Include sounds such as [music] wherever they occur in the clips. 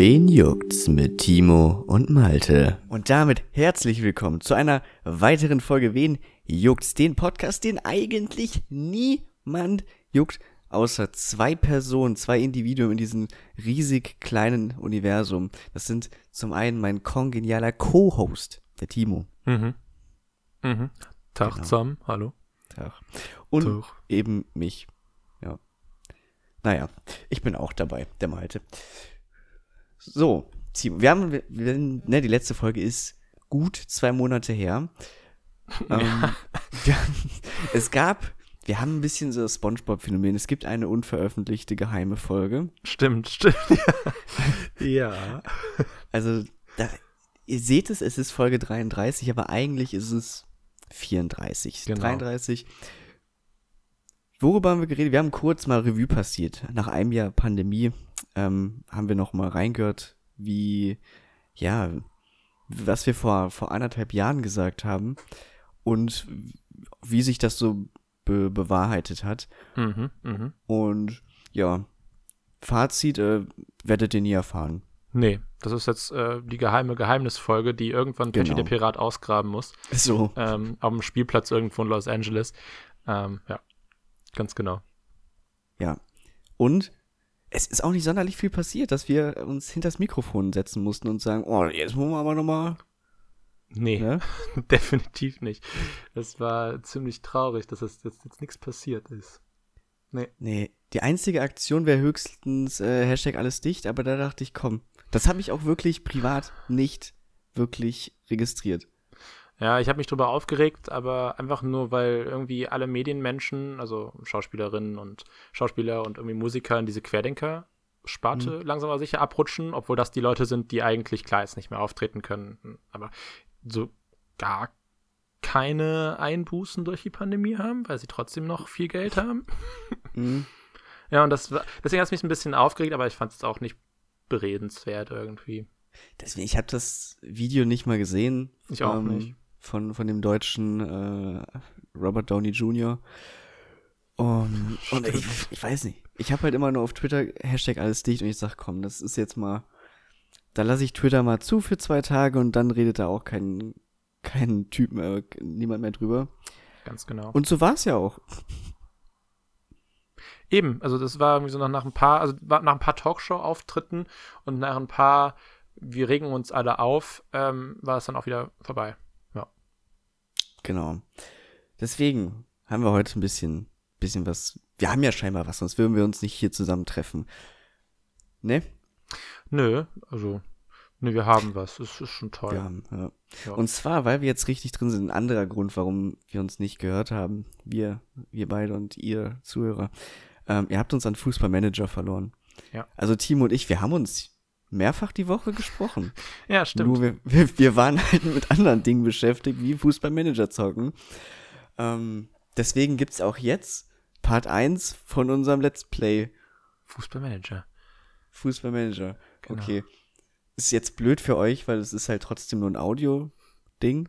Wen juckt's mit Timo und Malte? Und damit herzlich willkommen zu einer weiteren Folge Wen juckt's? Den Podcast, den eigentlich niemand juckt, außer zwei Personen, zwei Individuen in diesem riesig kleinen Universum. Das sind zum einen mein kongenialer Co-Host, der Timo. Mhm. Mhm. Tag Genau. zusammen, hallo. Tag. Und Tag. eben mich. Ja. Naja, ich bin auch dabei, der Malte. So, wir haben, wir, wir- ne, die letzte Folge ist gut zwei Monate her. [laughs] Ähm, wir, es gab, wir haben ein bisschen so das Spongebob-Phänomen. Es gibt eine unveröffentlichte geheime Folge. Stimmt, stimmt. Ja. ja. [laughs] Also, da, ihr seht es, es ist Folge 33, aber eigentlich ist es 34. Genau. 33. Worüber haben wir geredet? Wir haben kurz mal Revue passiert. Nach einem Jahr Pandemie ähm, haben wir noch mal reingehört, wie, ja, was wir vor, vor anderthalb Jahren gesagt haben und wie sich das so be bewahrheitet hat. Mhm, mhm. Und ja, Fazit äh, werdet ihr nie erfahren. Nee, das ist jetzt äh, die geheime Geheimnisfolge, die irgendwann Genau. der Pirat ausgraben muss. So. Ähm, am Spielplatz irgendwo in Los Angeles. Ähm, ja, ganz genau. Ja. Und es ist auch nicht sonderlich viel passiert, dass wir uns hinters Mikrofon setzen mussten und sagen, oh, jetzt wollen wir aber nochmal. Nee, Ne? [laughs] definitiv nicht. Das war ziemlich traurig, dass es jetzt, jetzt nichts passiert ist. Nee. Nee, die einzige Aktion wäre höchstens äh, Hashtag alles dicht, aber da dachte ich, komm, das habe ich auch wirklich privat nicht wirklich registriert. Ja, ich habe mich drüber aufgeregt, aber einfach nur, weil irgendwie alle Medienmenschen, also Schauspielerinnen und Schauspieler und irgendwie Musiker in diese Querdenker-Sparte langsam aber sicher abrutschen, obwohl das die Leute sind, die eigentlich klar jetzt nicht mehr auftreten können, aber so gar keine Einbußen durch die Pandemie haben, weil sie trotzdem noch viel Geld haben. [laughs] Mhm. Ja, und das war, deswegen hat es mich ein bisschen aufgeregt, aber ich fand es auch nicht beredenswert irgendwie. Deswegen, ich habe das Video nicht mal gesehen. Ich auch ähm, nicht. Von, von dem deutschen äh, Robert Downey Jr. Um, und ich, ich weiß nicht. Ich habe halt immer nur auf Twitter Hashtag alles dicht und ich sag, komm, das ist jetzt mal. Da lasse ich Twitter mal zu für zwei Tage und dann redet da auch kein, kein Typ mehr, niemand mehr drüber. Ganz genau. Und so war es ja auch. Eben, also das war irgendwie so nach, nach ein paar, also nach ein paar Talkshow-Auftritten und nach ein paar, wir regen uns alle auf, ähm, war es dann auch wieder vorbei. Genau. Deswegen haben wir heute ein bisschen, bisschen was. Wir haben ja scheinbar was, sonst würden wir uns nicht hier zusammentreffen. Ne? Nö, also, nö, wir haben was. Es ist schon toll. Wir haben, ja. Ja. Und zwar, weil wir jetzt richtig drin sind, ein anderer Grund, warum wir uns nicht gehört haben. Wir, wir beide und ihr Zuhörer. Ähm, ihr habt uns an Fußballmanager verloren. Ja. Also Timo und ich, wir haben uns mehrfach die Woche gesprochen. [laughs] Ja, stimmt. Nur wir, wir, wir waren halt mit anderen Dingen beschäftigt, wie Fußballmanager zocken. Ähm, deswegen gibt's auch jetzt Part 1 von unserem Let's Play Fußballmanager. Fußballmanager. Genau. Okay. Ist jetzt blöd für euch, weil es ist halt trotzdem nur ein Audio-Ding.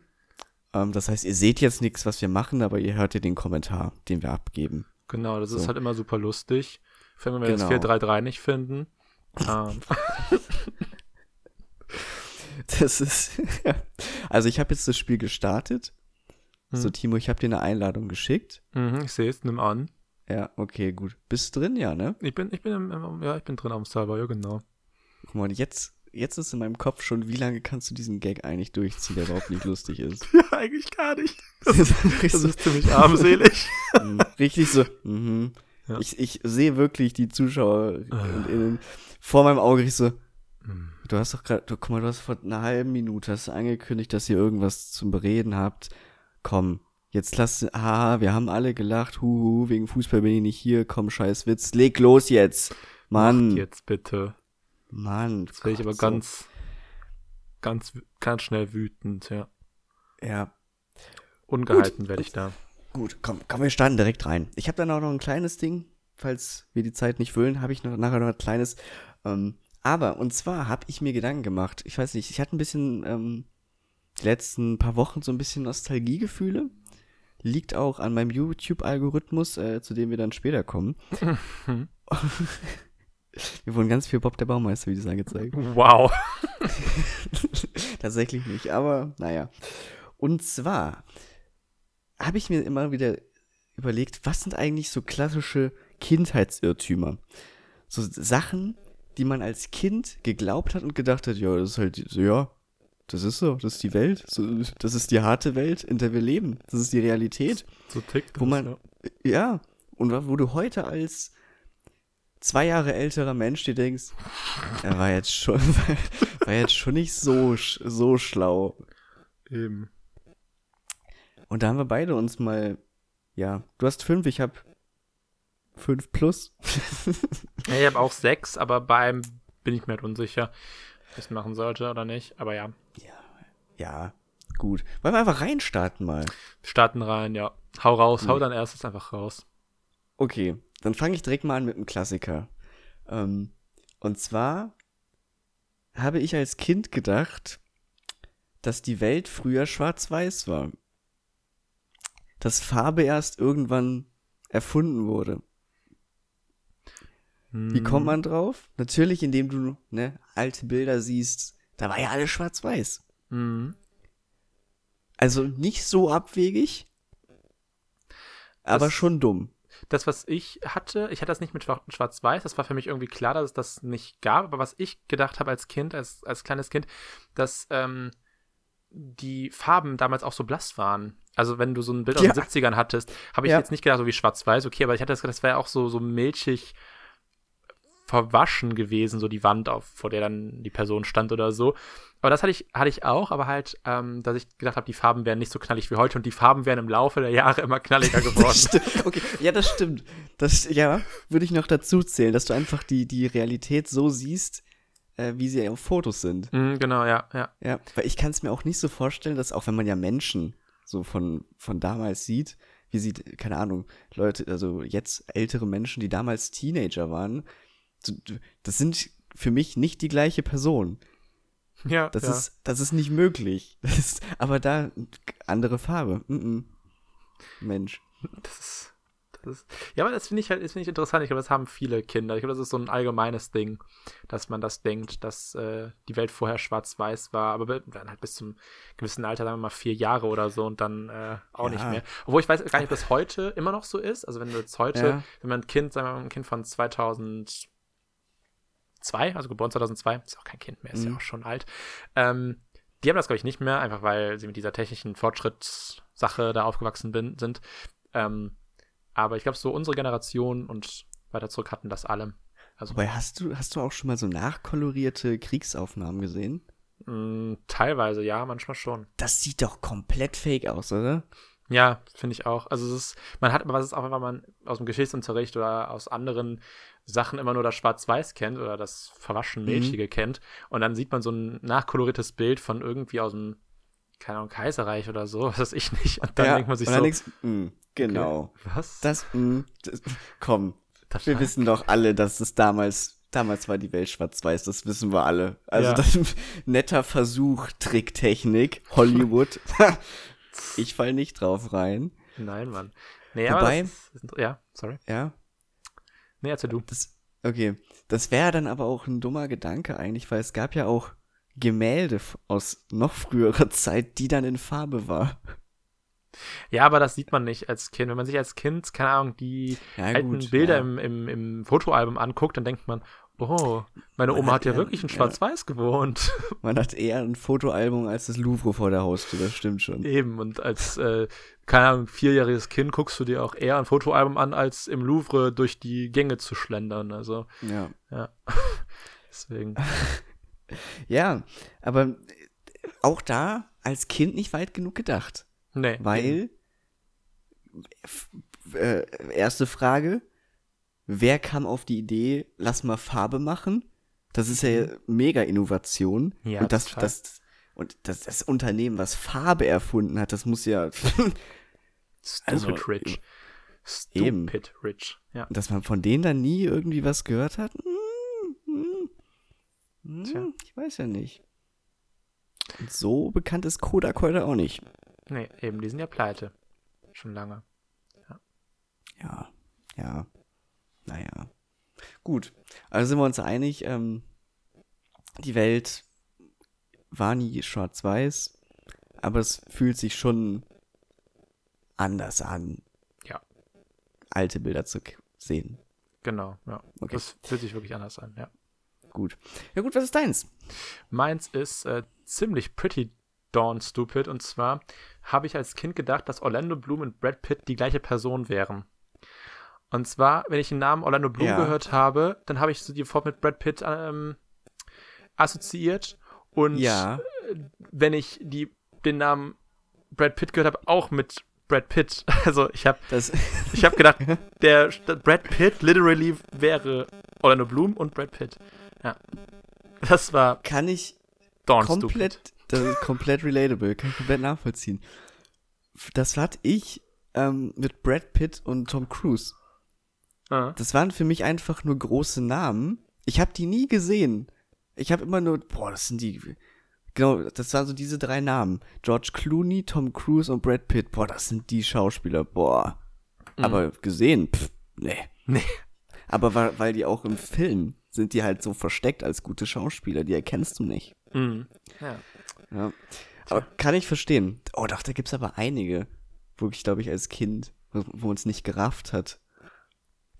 Ähm, das heißt, ihr seht jetzt nichts, was wir machen, aber ihr hört ja den Kommentar, den wir abgeben. Genau, das So. ist halt immer super lustig. Wenn wir Genau. das 4-3-3 nicht finden. ähm, [laughs] [laughs] Das ist. also ich habe jetzt das Spiel gestartet. So, Hm. Timo, ich habe dir eine Einladung geschickt. mhm, ich sehe es, nimm an. Ja, okay, gut. Bist du drin, ja, ne? Ich bin, ich bin, im, ja, ich bin drin am Server, ja, genau. Guck mal, jetzt, jetzt ist in meinem Kopf schon, wie lange kannst du diesen Gag eigentlich durchziehen, der überhaupt nicht lustig ist. [laughs] Ja, eigentlich gar nicht. Das ist [laughs] Das so, ist ziemlich armselig. mm, richtig so mhm. Ja. ich, ich sehe wirklich die Zuschauer Ah. vor meinem Auge richtig so, Hm. Du hast doch gerade, du, guck mal, du hast vor einer halben Minute hast angekündigt, dass ihr irgendwas zum Bereden habt. Komm, jetzt lass, ah, wir haben alle gelacht, huhu, wegen Fußball bin ich nicht hier, komm, scheiß Witz, leg los jetzt. Mann, Macht jetzt bitte. Mann. Jetzt werde ich aber Gott, ganz, ganz, ganz schnell wütend, ja. So. Ja, Ungehalten werde ich da. Gut, komm, komm, wir starten direkt rein. Ich habe dann auch noch ein kleines Ding, falls wir die Zeit nicht füllen, habe ich noch nachher noch ein kleines. Ähm, aber, und zwar habe ich mir Gedanken gemacht. Ich weiß nicht, ich hatte ein bisschen ähm, die letzten paar Wochen so ein bisschen Nostalgiegefühle. Liegt auch an meinem YouTube-Algorithmus, äh, zu dem wir dann später kommen. [laughs] Mir wurden ganz viel Bob der Baumeister-Videos angezeigt. Wow. [laughs] Tatsächlich nicht, aber naja. Und zwar habe ich mir immer wieder überlegt, was sind eigentlich so klassische Kindheitsirrtümer? So Sachen, die man als Kind geglaubt hat und gedacht hat, ja, das ist halt, ja, das ist so, das ist die Welt, so, das ist die harte Welt, in der wir leben, das ist die Realität. So tickt das, wo man, ja. ja, und wo du heute als zwei Jahre älterer Mensch dir denkst, er war jetzt schon, [laughs] war jetzt schon nicht so, so schlau. Eben. Und da haben wir beide uns mal, ja, du hast fünf, ich habe 5 plus. ich habe auch 6, aber beim bin ich mir halt unsicher, ob ich es machen sollte oder nicht. Aber ja. Ja, ja gut. Wollen wir einfach reinstarten mal? Starten rein, ja. Hau raus, mhm. hau dann erstes einfach raus. Okay, dann fange ich direkt mal an mit einem Klassiker. Ähm, und zwar habe ich als Kind gedacht, dass die Welt früher schwarz-weiß war. Dass Farbe erst irgendwann erfunden wurde. Wie kommt man drauf? Natürlich, indem du ne, alte Bilder siehst. Da war ja alles schwarz-weiß. Mhm. Also nicht so abwegig, aber Das- schon dumm. Das, was ich hatte, ich hatte das nicht mit Schwa- Schwarz-Weiß, das war für mich irgendwie klar, dass es das nicht gab, aber was ich gedacht habe als Kind, als, als kleines Kind, dass ähm, die Farben damals auch so blass waren. Also wenn du so ein Bild aus Ja. den 70ern hattest, habe ich Ja. jetzt nicht gedacht, so wie Schwarz-Weiß, okay, aber ich hatte das gedacht, das wäre auch so, so milchig verwaschen gewesen, so die Wand, auf, vor der dann die Person stand oder so. Aber das hatte ich, hatte ich auch, aber halt, ähm, dass ich gedacht habe, die Farben wären nicht so knallig wie heute und die Farben wären im Laufe der Jahre immer knalliger [laughs] geworden. Okay, ja, das stimmt. Das, ja, würde ich noch dazu zählen, dass du einfach die, die Realität so siehst, äh, wie sie auf Fotos sind. Mhm, genau, ja, ja. Ja, weil ich kann es mir auch nicht so vorstellen, dass auch wenn man ja Menschen so von, von damals sieht, wie sie, keine Ahnung, Leute, also jetzt ältere Menschen, die damals Teenager waren, das sind für mich nicht die gleiche Person. Ja, Das ja. ist, das ist nicht möglich. [laughs] Das ist, aber da andere Farbe. Mm -mm. Mensch. Das ist, das ist, ja, aber das finde ich halt, das finde ich interessant. Ich glaube, das haben viele Kinder. Ich glaube, das ist so ein allgemeines Ding, dass man das denkt, dass äh, die Welt vorher schwarz-weiß war, aber be- dann halt bis zum gewissen Alter, sagen wir mal vier Jahre oder so und dann äh, auch Ja. nicht mehr. Obwohl ich weiß gar nicht, ob das heute immer noch so ist. Also wenn du jetzt heute, Ja. wenn man ein Kind, sagen wir mal, ein Kind von 2002, also geboren 2002, ist auch kein Kind mehr, ist ja Mhm. auch schon alt, ähm, die haben das, glaube ich, nicht mehr, einfach weil sie mit dieser technischen Fortschrittssache da aufgewachsen bin, sind. Ähm, aber ich glaube, so unsere Generation und weiter zurück hatten das alle. Also Wobei, hast du, hast du auch schon mal so nachkolorierte Kriegsaufnahmen gesehen? mh, teilweise ja, manchmal schon. Das sieht doch komplett fake aus, oder? Ja, finde ich auch. Also es ist, man hat aber was ist auch, wenn man aus dem Geschichtsunterricht oder aus anderen Sachen immer nur das Schwarz-Weiß kennt oder das verwaschen Milchige kennt und dann sieht man so ein nachkoloriertes Bild von irgendwie aus dem, keine Ahnung, Kaiserreich oder so, [laughs] was weiß ich nicht. Und dann denkt man sich so, dann denkst, mm, genau. was? Das, mm, das, komm, Das wir wissen doch alle, dass es damals, damals war die Welt schwarz-weiß, das wissen wir alle. Also Ja. das [laughs] netter Versuch, Tricktechnik, Hollywood. [laughs] ich fall nicht drauf rein. Nein, Mann. Nee, Wobei- das ist, ja, sorry. Ja, Nee, erzähl du. das, okay. Das wäre dann aber auch ein dummer Gedanke eigentlich, weil es gab ja auch Gemälde aus noch früherer [laughs] Zeit, die dann in Farbe war. Ja, aber das sieht man nicht als Kind. Wenn man sich als Kind, keine Ahnung, die Ja, alten gut, Bilder ja. im, im, im Fotoalbum anguckt, dann denkt man, oh, meine Oma hat hat ja ja- wirklich in ja. Schwarz-Weiß gewohnt. [laughs] Man hat eher ein Fotoalbum als das Louvre vor der Haustür, das stimmt schon. Eben, und als, äh, keine Ahnung, vierjähriges Kind guckst du dir auch eher ein Fotoalbum an, als im Louvre durch die Gänge zu schlendern. Also, Ja. ja. [laughs] Deswegen. [laughs] Ja, aber äh, auch da als Kind nicht weit genug gedacht. Nee. Weil, äh, erste Frage, wer kam auf die Idee, lass mal Farbe machen? Das ist ja mega Innovation. Mhm. Ja, und das, total. das, und das, das Unternehmen, was Farbe erfunden hat, das muss ja, [laughs] Stupid also, Rich. eben. Stupid Rich. Ja. dass man von denen dann nie irgendwie was gehört hat? Hm, hm, hm, Tja. ich weiß ja nicht. Und so bekannt ist Kodak heute auch nicht. Nee, eben, die sind ja pleite. Schon lange. Ja, ja, naja. Gut, also sind wir uns einig, ähm, die Welt war nie schwarz-weiß, aber es fühlt sich schon anders an. Ja. Alte Bilder zu sehen. Genau, ja. Okay. Das fühlt sich wirklich anders an, ja. Gut. Ja gut, was ist deins? Meins ist äh, ziemlich pretty darn stupid. Und zwar habe ich als Kind gedacht, dass Orlando Bloom und Brad Pitt die gleiche Person wären. Und zwar, wenn ich den Namen Orlando Bloom Ja. gehört habe, dann habe ich so sofort mit Brad Pitt ähm, assoziiert. Und Ja. wenn ich die, den Namen Brad Pitt gehört habe, auch mit Brad Pitt. [laughs] Also ich habe [laughs] ich hab gedacht, der Brad Pitt literally wäre Orlando Bloom und Brad Pitt. Ja. Das war kann ich darn komplett, stupid. das ist komplett relatable, kann ich komplett nachvollziehen. Das hatte ich ähm, mit Brad Pitt und Tom Cruise. Ah. Das waren für mich einfach nur große Namen. Ich habe die nie gesehen. Ich habe immer nur, boah, das sind die, genau, das waren so diese drei Namen. George Clooney, Tom Cruise und Brad Pitt. Boah, das sind die Schauspieler, boah. Aber gesehen, pff, nee. Nee. Aber weil, weil die auch im Film sind die halt so versteckt als gute Schauspieler, die erkennst du nicht. Mhm. Ja. Ja. Aber kann ich verstehen. Oh, doch, da gibt's aber einige, wo ich, glaube ich, als Kind, wo, wo uns nicht gerafft hat.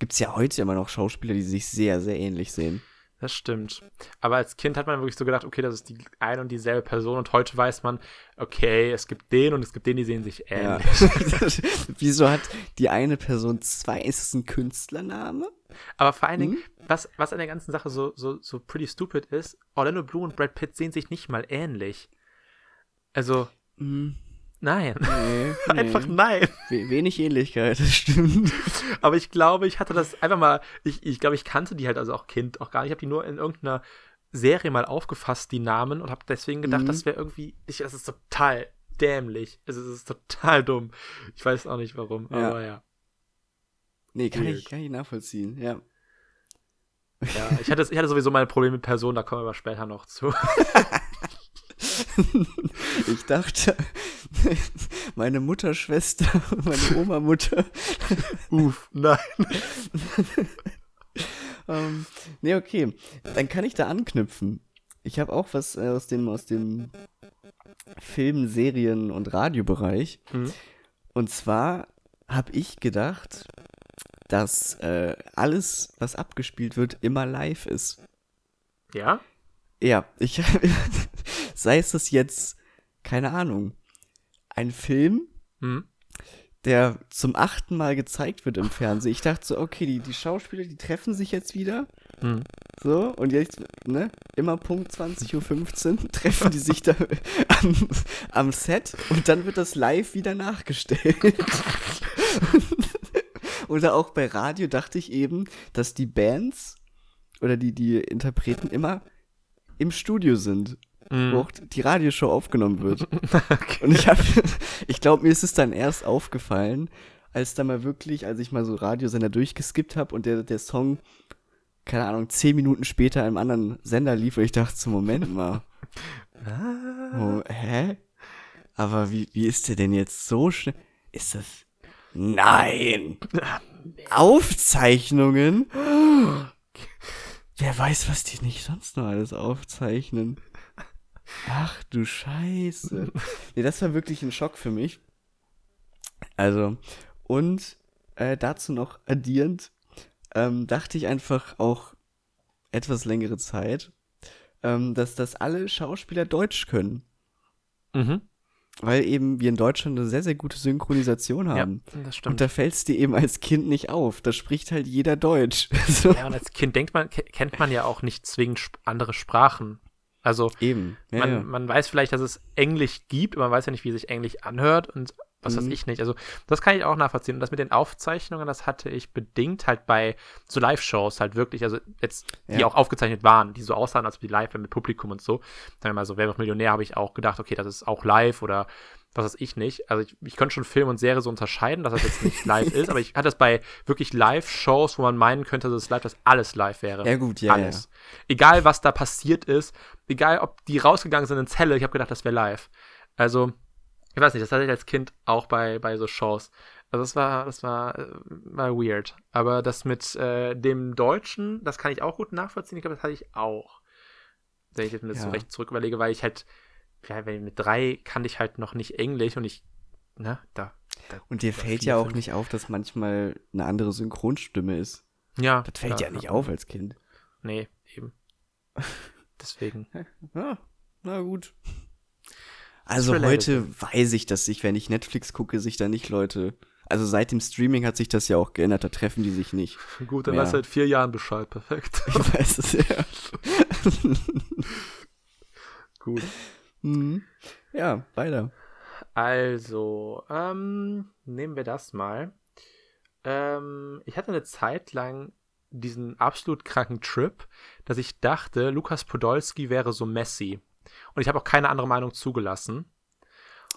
Gibt's ja heute immer noch Schauspieler, die sich sehr, sehr ähnlich sehen. Das stimmt. Aber als Kind hat man wirklich so gedacht, okay, das ist die eine und dieselbe Person und heute weiß man, okay, es gibt den und es gibt den, die sehen sich Ja. ähnlich. [laughs] Wieso hat die eine Person zwei? Ist es ein Künstlername? Aber vor allen Dingen, Mhm. was, was an der ganzen Sache so, so, so pretty stupid ist, Orlando Bloom und Brad Pitt sehen sich nicht mal ähnlich. Also, Hm, nein. nee, [laughs] Einfach nee. nein. We wenig Ähnlichkeit, das stimmt. [laughs] Aber ich glaube, ich hatte das einfach mal, ich, ich glaube, ich kannte die halt also auch Kind auch gar nicht. Ich habe die nur in irgendeiner Serie mal aufgefasst, die Namen, und habe deswegen gedacht, Mhm. das wäre irgendwie, ich, das ist total dämlich. Es ist, es ist total dumm. Ich weiß auch nicht warum, Ja. aber ja. Nee, kann Weird. ich, kann ich nachvollziehen, ja. ja ich, hatte, ich hatte sowieso meine Probleme mit Personen, da kommen wir aber später noch zu. [laughs] Ich dachte, [laughs] meine Mutterschwester, [laughs] meine Oma-Mutter. Uff, nein. [laughs] Ähm, nee, okay. Dann kann ich da anknüpfen. Ich habe auch was äh, aus dem, aus dem Film, Serien und Radiobereich. Mhm. Und zwar habe ich gedacht, dass äh, alles, was abgespielt wird, immer live ist. Ja? Ja, ich sei es das jetzt, keine Ahnung, ein Film, Hm? der zum achten Mal gezeigt wird im Fernsehen. Ich dachte so, okay, die, die Schauspieler, die treffen sich jetzt wieder. Hm. So, und jetzt, ne, immer Punkt 20.15 Uhr [laughs] treffen die sich da [laughs] am, am Set und dann wird das live wieder nachgestellt. [laughs] oder auch bei Radio dachte ich eben, dass die Bands oder die, die Interpreten immer im Studio sind, Hm. wo auch die Radioshow aufgenommen wird. [laughs] Und ich habe, ich glaube, mir ist es dann erst aufgefallen, als da mal wirklich, als ich mal so Radiosender durchgeskippt habe und der, der Song, keine Ahnung, zehn Minuten später einem anderen Sender lief und ich dachte so, Moment mal, [laughs] oh, hä? Aber wie, wie ist der denn jetzt so schnell? Ist das, nein! Aufzeichnungen? [gasps] Wer weiß, was die nicht sonst noch alles aufzeichnen. Ach du Scheiße. [laughs] Nee, das war wirklich ein Schock für mich. Also, und äh, dazu noch addierend, ähm, dachte ich einfach auch etwas längere Zeit, ähm, dass das alle Schauspieler Deutsch können. Mhm. Weil eben wir in Deutschland eine sehr, sehr gute Synchronisation Ja, haben. das Und stimmt. da fällt es dir eben als Kind nicht auf. Da spricht halt jeder Deutsch. [laughs] so. Ja, und als Kind denkt man, ke- kennt man ja auch nicht zwingend andere Sprachen. Also, Eben. Ja, man, ja. man weiß vielleicht, dass es Englisch gibt, aber man weiß ja nicht, wie sich Englisch anhört und was weiß Mhm. ich nicht. Also, das kann ich auch nachvollziehen. Und das mit den Aufzeichnungen, das hatte ich bedingt halt bei so Live-Shows halt wirklich, also jetzt, die Ja. auch aufgezeichnet waren, die so aussahen, als ob die live wären mit Publikum und so. Sagen wir mal so, Wer wird Millionär, habe ich auch gedacht, okay, das ist auch live oder was weiß ich nicht. Also ich, ich könnte schon Film und Serie so unterscheiden, dass das jetzt nicht live ist, aber ich hatte das bei wirklich Live-Shows, wo man meinen könnte, dass es live, dass alles live wäre. Ja, gut, ja, alles. Egal, was da passiert ist, egal, ob die rausgegangen sind in Zelle, ich habe gedacht, das wäre live. Also, ich weiß nicht, das hatte ich als Kind auch bei, bei so Shows. Also das war, das war, äh, war weird. Aber das mit äh, dem Deutschen, das kann ich auch gut nachvollziehen. Ich glaube, das hatte ich auch. Wenn ich jetzt mir das Ja. so recht zurück überlege, weil ich halt, ja, wenn mit drei kannte ich halt noch nicht Englisch und ich, ne, da. da Und dir fällt ja auch nicht auf, dass manchmal eine andere Synchronstimme ist. Ja. Das fällt ja, klar, nicht auf als Kind. Nee, eben. [laughs] Deswegen. Ja, na gut. Also heute weiß ich, dass sich, wenn ich Netflix gucke, sich da nicht Leute. Also seit dem Streaming hat sich das ja auch geändert, da treffen die sich nicht. [laughs] Gut, dann Ja. weißt du seit vier Jahren Bescheid. Perfekt. Ich weiß es ja. [laughs] Gut. Mhm. Ja, weiter. Also, ähm, nehmen wir das mal. Ähm, ich hatte eine Zeit lang diesen absolut kranken Trip, dass ich dachte, Lukas Podolski wäre so Messi. Und ich habe auch keine andere Meinung zugelassen.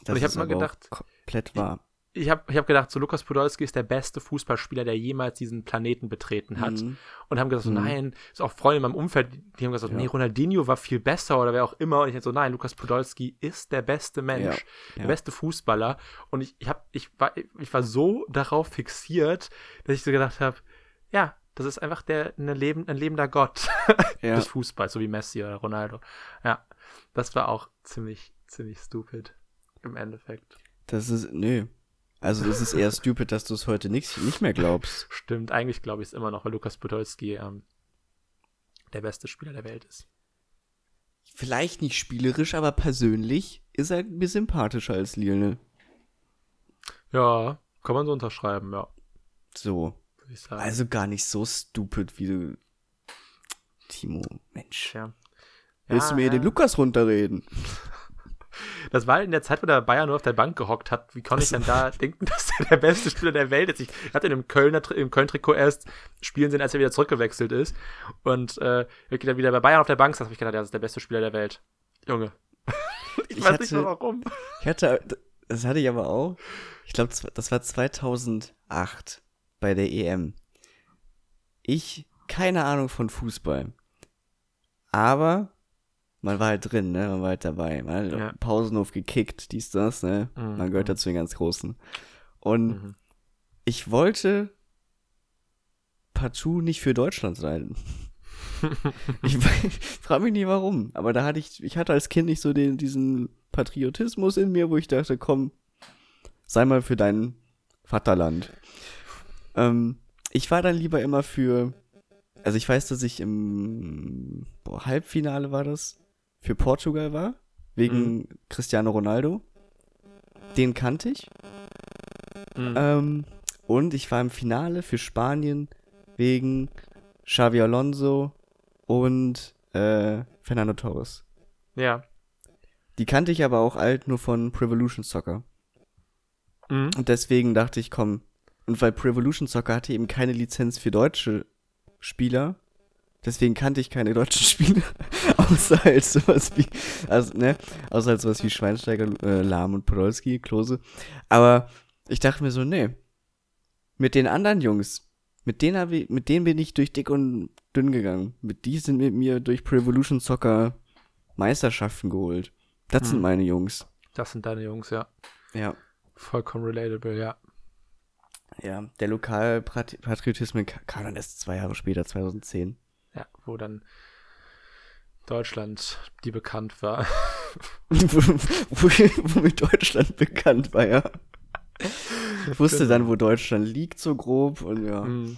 Das ich hab ist mal aber auch gedacht- komplett wahr. Ich habe ich hab gedacht, so Lukas Podolski ist der beste Fußballspieler, der jemals diesen Planeten betreten hat. Mhm. Und haben gesagt, so, Mhm. nein, ist auch Freunde in meinem Umfeld, die haben gesagt, Ja. nee, Ronaldinho war viel besser oder wer auch immer. Und ich dachte so, nein, Lukas Podolski ist der beste Mensch, Ja, der ja. beste Fußballer. Und ich, ich, hab, ich, war, ich war so darauf fixiert, dass ich so gedacht habe, ja, das ist einfach der, eine Leben, ein lebender Gott [laughs] des Fußballs, so wie Messi oder Ronaldo. Ja, das war auch ziemlich, ziemlich stupid im Endeffekt. Das ist, nö. Also es ist eher stupid, dass du es heute nicht, nicht mehr glaubst. Stimmt, eigentlich glaube ich es immer noch, weil Lukas Podolski ähm, der beste Spieler der Welt ist. Vielleicht nicht spielerisch, aber persönlich ist er mir sympathischer als Lionel. Ja, kann man so unterschreiben, ja, So. Also gar nicht so stupid wie du. Timo, Mensch. ja. Willst du mir ja. den Lukas runterreden? Das war in der Zeit, wo der Bayern nur auf der Bank gehockt hat. Wie konnte ich denn da denken, [laughs] dass er der beste Spieler der Welt ist? Ich hatte ihn im Kölner im Köln-Trikot erst spielen sehen, als er wieder zurückgewechselt ist. Und äh, wirklich dann wieder bei Bayern auf der Bank habe ich gedacht, das ist der beste Spieler der Welt. Junge. [laughs] ich, Ich weiß nicht hatte- mal warum. Ich hatte, das hatte ich aber auch. Ich glaube, das war 2008 bei der EM. Ich, keine Ahnung von Fußball. Aber man war halt drin, ne? Man war halt dabei. Man hat Ja. Pausenhof gekickt, dies, das, ne? Mhm. Man gehört dazu den ganz Großen. Und Mhm. ich wollte partout nicht für Deutschland sein. [laughs] ich [laughs] frage mich nie warum, aber da hatte ich, ich hatte als Kind nicht so den, diesen Patriotismus in mir, wo ich dachte, komm, sei mal für dein Vaterland. Ähm, ich war dann lieber immer für, also ich weiß, dass ich im boah, Halbfinale war das, für Portugal war, wegen Cristiano Ronaldo. Den kannte ich. Mhm. Ähm, und ich war im Finale für Spanien wegen Xavi Alonso und äh, Fernando Torres. ja. Die kannte ich aber auch alt nur von Prevolution Soccer. Mhm. Und deswegen dachte ich, komm. Und weil Prevolution Soccer hatte eben keine Lizenz für deutsche Spieler, deswegen kannte ich keine deutschen [laughs] Spieler, außer halt sowas wie, also, ne, außer halt sowas wie Schweinsteiger, äh, Lahm und Podolski, Klose. Aber ich dachte mir so, nee, mit den anderen Jungs, mit denen, ich, mit denen bin ich durch dick und dünn gegangen. Mit die sind mit mir durch Prevolution Soccer Meisterschaften geholt. Das sind Hm. meine Jungs. Das sind deine Jungs, ja. Ja. Vollkommen relatable, ja. Ja, der Lokalpatriotismus kam dann erst zwei Jahre später, 2010. Ja, wo dann Deutschland, die bekannt war. [laughs] [laughs] Womit Deutschland bekannt war, ja. Ich wusste dann, wo Deutschland liegt, so grob. Und ja, Mhm.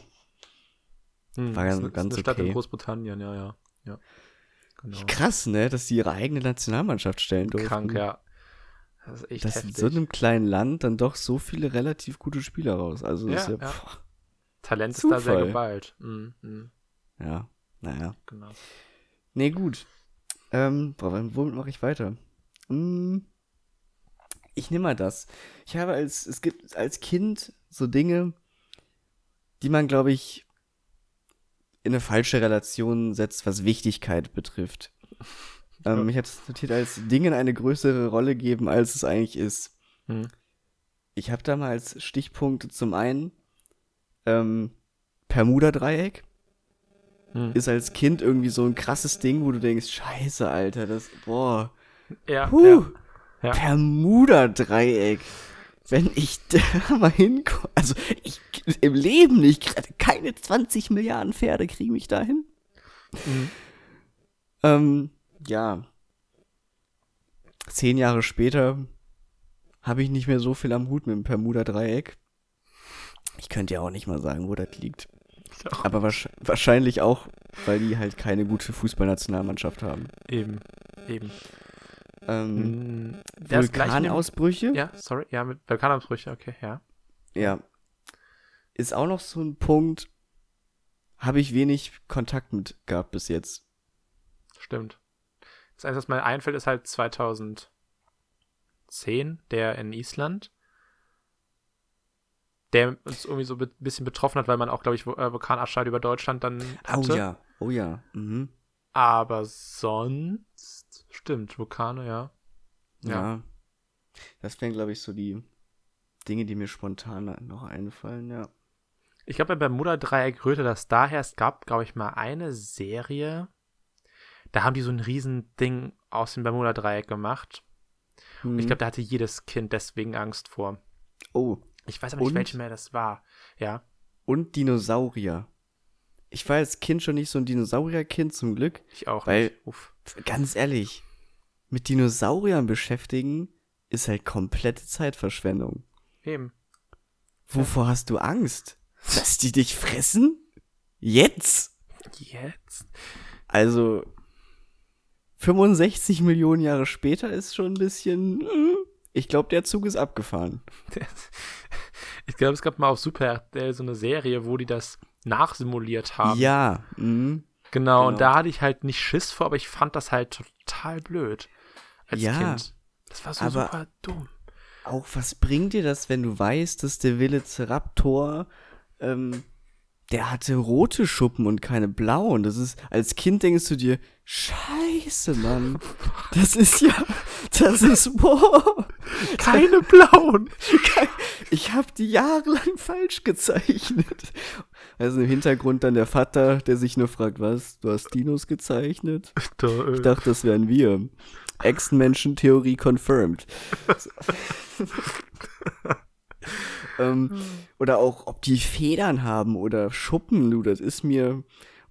Mhm, War ganz- eine- ganz eine Stadt okay. in Großbritannien, ja, ja. ja. Genau. krass, ne, dass die ihre eigene Nationalmannschaft stellen durften. Krank, ja. Das ist echt Dass in heftig. so einem kleinen Land dann doch so viele relativ gute Spieler raus. Also, Ja, ist ja, ja. Talent ist da sehr Zufall. geballt. Mhm, ja, naja. genau. Nee, gut. Ähm, boah, womit mache ich weiter? Hm, ich nehme mal das. Ich habe als, es gibt als Kind so Dinge, die man, glaube ich, in eine falsche Relation setzt, was Wichtigkeit betrifft. Ähm, ich habe es notiert als Dingen eine größere Rolle geben, als es eigentlich ist. Mhm. Ich habe da mal als Stichpunkte zum einen ähm, Bermuda-Dreieck Mhm. ist als Kind irgendwie so ein krasses Ding, wo du denkst, scheiße, Alter, das, boah, Ja, huh, ja. Ja. Bermuda-Dreieck. wenn ich [laughs] da mal hinkomme, also ich im Leben nicht, keine 20 Milliarden Pferde kriegen mich dahin. Mhm. Ähm, ja. Zehn Jahre später habe ich nicht mehr so viel am Hut mit dem Bermuda-Dreieck. Ich könnte ja auch nicht mal sagen, wo das liegt. Aber wahrscheinlich auch, weil die halt keine gute Fußballnationalmannschaft haben. Eben, eben. Ähm, mm, Vulkanausbrüche? Ja, sorry, ja, mit Vulkanausbrüche, okay, ja. Ja. Ist auch noch so ein Punkt, habe ich wenig Kontakt mit gehabt bis jetzt. Stimmt. Das Einzige, was mir einfällt, ist halt 2010, der in Island der uns irgendwie so ein bisschen betroffen hat, weil man auch, glaube ich, äh, Vulkanabschall über Deutschland dann oh hatte. Oh ja, oh ja. Mhm. Aber sonst stimmt, Vulkane, ja. Ja. ja. Das wären, glaube ich, so die Dinge, die mir spontan noch einfallen, ja. Ich glaube, bei Bermuda-Dreieck rührte das daher, es gab, glaube ich, mal eine Serie, da haben die so ein Riesending aus dem Bermuda-Dreieck gemacht. Mhm. Und ich mhm. glaube, da hatte jedes Kind deswegen Angst vor. Oh. Ich weiß aber nicht, und, welche mehr das war. Ja. Und Dinosaurier. Ich war als Kind schon nicht so ein Dinosaurierkind, zum Glück. Ich auch. Weil, ganz ehrlich, mit Dinosauriern beschäftigen ist halt komplette Zeitverschwendung. Eben. Wovor ja. hast du Angst? Dass die dich fressen? Jetzt? Jetzt? Also, 65 Millionen Jahre später ist schon ein bisschen. Ich glaube, der Zug ist abgefahren. [laughs] Ich glaube, es gab mal auf Super RTL so eine Serie, wo die das nachsimuliert haben. Ja. Mhm. Genau, genau, und da hatte ich halt nicht Schiss vor, aber ich fand das halt total blöd als ja, Kind. Das war so super dumm. Auch was bringt dir das, wenn du weißt, dass der Velociraptor ähm, der hatte rote Schuppen und keine blauen. Das ist, als Kind denkst du dir, scheiße, Mann. Das ist ja, das ist, boah. Keine blauen. Ich habe die jahrelang falsch gezeichnet. Also im Hintergrund dann der Vater, der sich nur fragt, was, du hast Dinos gezeichnet? Äh. Ich dachte, das wären wir. Ex-Menschen-Theorie confirmed. [laughs] ähm, hm. Oder auch, ob die Federn haben oder Schuppen, du, das ist mir.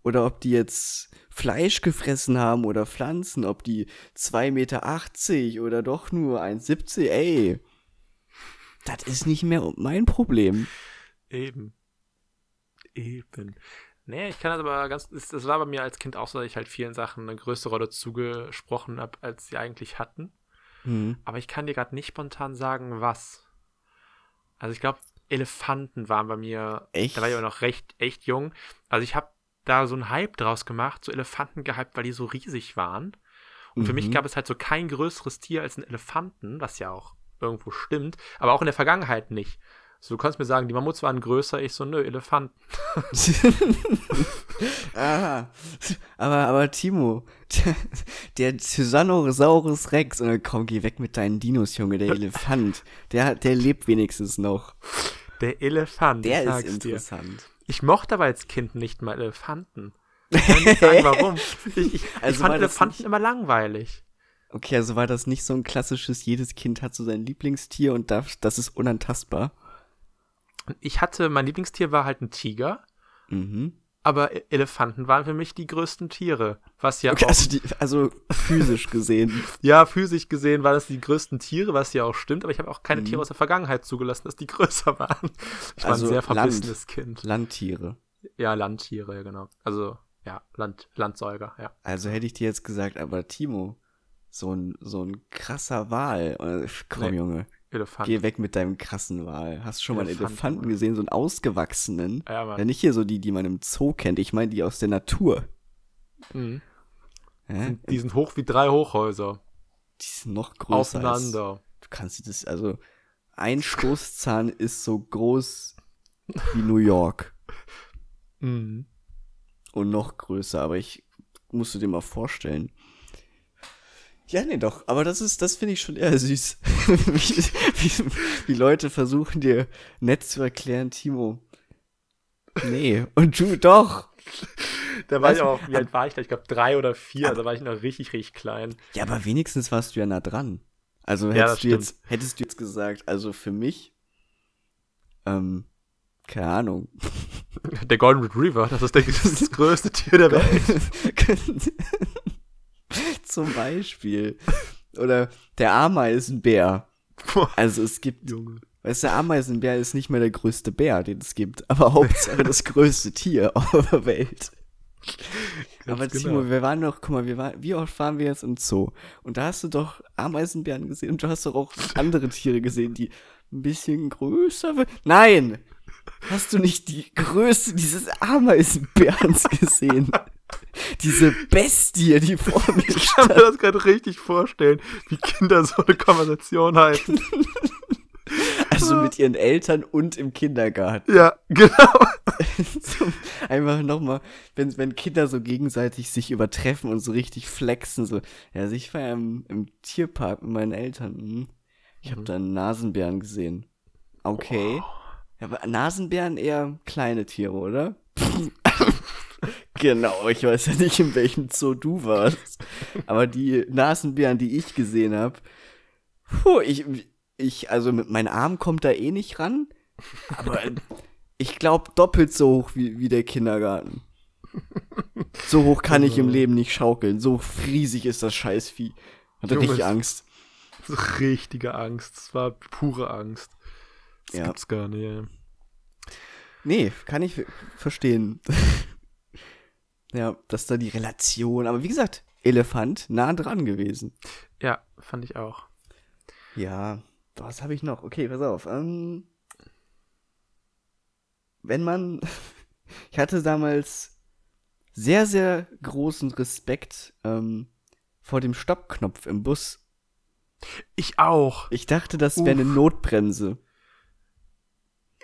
Oder ob die jetzt Fleisch gefressen haben oder Pflanzen, ob die 2,80 Meter oder doch nur 1,70, ey. Das ist nicht mehr mein Problem. Eben. Eben. Nee, ich kann das aber ganz. Das war bei mir als Kind auch so, dass ich halt vielen Sachen eine größere Rolle zugesprochen habe, als sie eigentlich hatten. Mhm. Aber ich kann dir gerade nicht spontan sagen, was. Also ich glaube, Elefanten waren bei mir. Echt? Da war ich auch noch recht, echt jung. Also ich habe da so einen Hype draus gemacht, so Elefanten gehypt, weil die so riesig waren. Und mhm. für mich mhm. gab es halt so kein größeres Tier als einen Elefanten, was ja auch irgendwo stimmt, aber auch in der Vergangenheit nicht. So, du kannst mir sagen, die Mammuts waren größer, ich so, nö, Elefanten. [laughs] [laughs] Aha. Aber, aber Timo, der, [laughs] der Tyrannosaurus Rex, und dann komm, geh weg mit deinen Dinos, Junge, der Elefant, der, der lebt wenigstens noch. Der Elefant, der ist interessant. Dir. Ich mochte aber als Kind nicht mal Elefanten. Ich kann nicht sagen, warum. Ich, ich, also ich fand Elefanten immer langweilig. Okay, also war das nicht so ein klassisches, jedes Kind hat so sein Lieblingstier und das, das ist unantastbar? Ich hatte, mein Lieblingstier war halt ein Tiger. Mhm. Aber e-, Elefanten waren für mich die größten Tiere. Was ja okay, also, die, also, physisch gesehen. [laughs] ja, physisch gesehen waren das die größten Tiere, was ja auch stimmt, aber ich habe auch keine mhm. Tiere aus der Vergangenheit zugelassen, dass die [laughs] größer waren. Ich war also ein sehr verbissenes Land, Kind. Landtiere. Ja, Landtiere, genau. Also, ja, Land, Landsäuger, ja. Also hätte ich dir jetzt gesagt, aber Timo, so ein, so ein krasser Wal. Äh, komm, nee. Junge. Elefant. Geh weg mit deinem krassen Wal. Hast du schon Elefant, mal einen Elefanten gesehen, so einen ausgewachsenen? Ja, Mann. ja, nicht hier so die, die man im Zoo kennt. Ich meine die aus der Natur. Mhm. Ja? Die sind hoch wie drei Hochhäuser. Die sind noch größer. Aufeinander. Als, du kannst das, also ein Stoßzahn ist so groß wie New York. [laughs] Mhm. Und noch größer, aber ich musst du dir mal vorstellen. Ja, nee, doch. Aber das ist, das finde ich schon eher süß. [laughs] wie, wie, wie, Leute versuchen dir nett zu erklären, Timo. Nee, und du doch. Da war weißt, ich auch, wie alt war ich da? Ich glaube drei oder vier, also war ich noch richtig, richtig klein. Ja, aber wenigstens warst du ja nah dran. Also Ja, hättest das du jetzt, hättest du jetzt gesagt, also für mich, ähm, keine Ahnung. Der Golden Retriever, das ist, der, das, ist das größte Tier der [laughs] Welt. [laughs] Zum Beispiel. Oder der Ameisenbär. Also es gibt, Junge. weißt du, der Ameisenbär ist nicht mehr der größte Bär, den es gibt, aber Hauptsache das größte Tier auf der Welt. aber genau. Timo, wir waren doch, guck mal, wir waren, wie oft waren wir jetzt im Zoo? Und da hast du doch Ameisenbären gesehen und du hast doch auch andere Tiere gesehen, die ein bisschen größer waren. Nein! Hast du nicht die Größe dieses Ameisenbärens gesehen? Diese Bestie, die [laughs] vor mir Ich kann mir das gerade richtig vorstellen, wie Kinder so eine Konversation halten. [laughs] Also mit ihren Eltern und im Kindergarten. Ja, genau. [laughs] so, einfach nochmal, wenn, wenn Kinder so gegenseitig sich übertreffen und so richtig flexen, so. Ja, also ich war ja im, im Tierpark mit meinen Eltern. Hm. Ich habe da einen Nasenbären gesehen. Okay. Ja, aber Nasenbären eher kleine Tiere, oder? Genau, ich weiß ja nicht, in welchem Zoo du warst. Aber die Nasenbären, die ich gesehen habe, puh, ich, ich, also mit meinem Arm kommt da eh nicht ran. Aber ich glaube doppelt so hoch wie, wie der Kindergarten. So hoch kann ich im Leben nicht schaukeln. So riesig ist das Scheißvieh. Hatte Junge, richtig es- Angst. Richtige Angst. Das war pure Angst. Das Ja. gibt's gar nicht. Nee, kann ich verstehen. Ja, dass da die Relation, aber wie gesagt, Elefant nah dran gewesen. Ja, fand ich auch. Ja, was habe ich noch? Okay, pass auf. Ähm, wenn man, [laughs] ich hatte damals sehr, sehr großen Respekt ähm, vor dem Stoppknopf im Bus. Ich auch. Ich dachte, das wäre eine. Notbremse.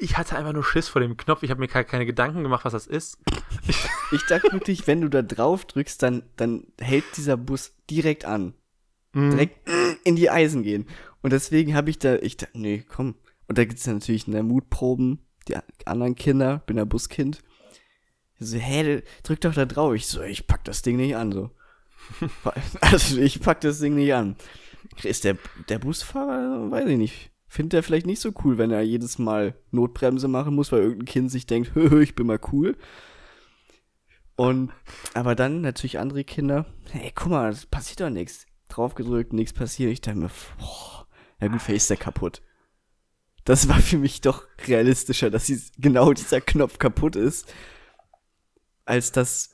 Ich hatte einfach nur Schiss vor dem Knopf. Ich habe mir keine, keine Gedanken gemacht, was das ist. Ich dachte wirklich, wenn du da drauf drückst, dann, dann hält dieser Bus direkt an. Mhm. direkt in die Eisen gehen. Und deswegen habe ich da, ich dachte, nee, komm. Und da gibt's natürlich in der Mutproben die anderen Kinder, bin ja Buskind. Ich so, hä, drück doch da drauf. Ich so, ich pack das Ding nicht an, so. [laughs] Also, ich pack das Ding nicht an. Ist der, der Busfahrer, weiß ich nicht. Findet er vielleicht nicht so cool, wenn er jedes Mal Notbremse machen muss, weil irgendein Kind sich denkt, [laughs] hö, ich bin mal cool. Und, aber dann natürlich andere Kinder, hey, guck mal, das passiert doch nichts. Draufgedrückt, nichts passiert. Ich dachte mir, boah, na gut, vielleicht ist der kaputt. Das war für mich doch realistischer, dass genau dieser Knopf kaputt ist, als dass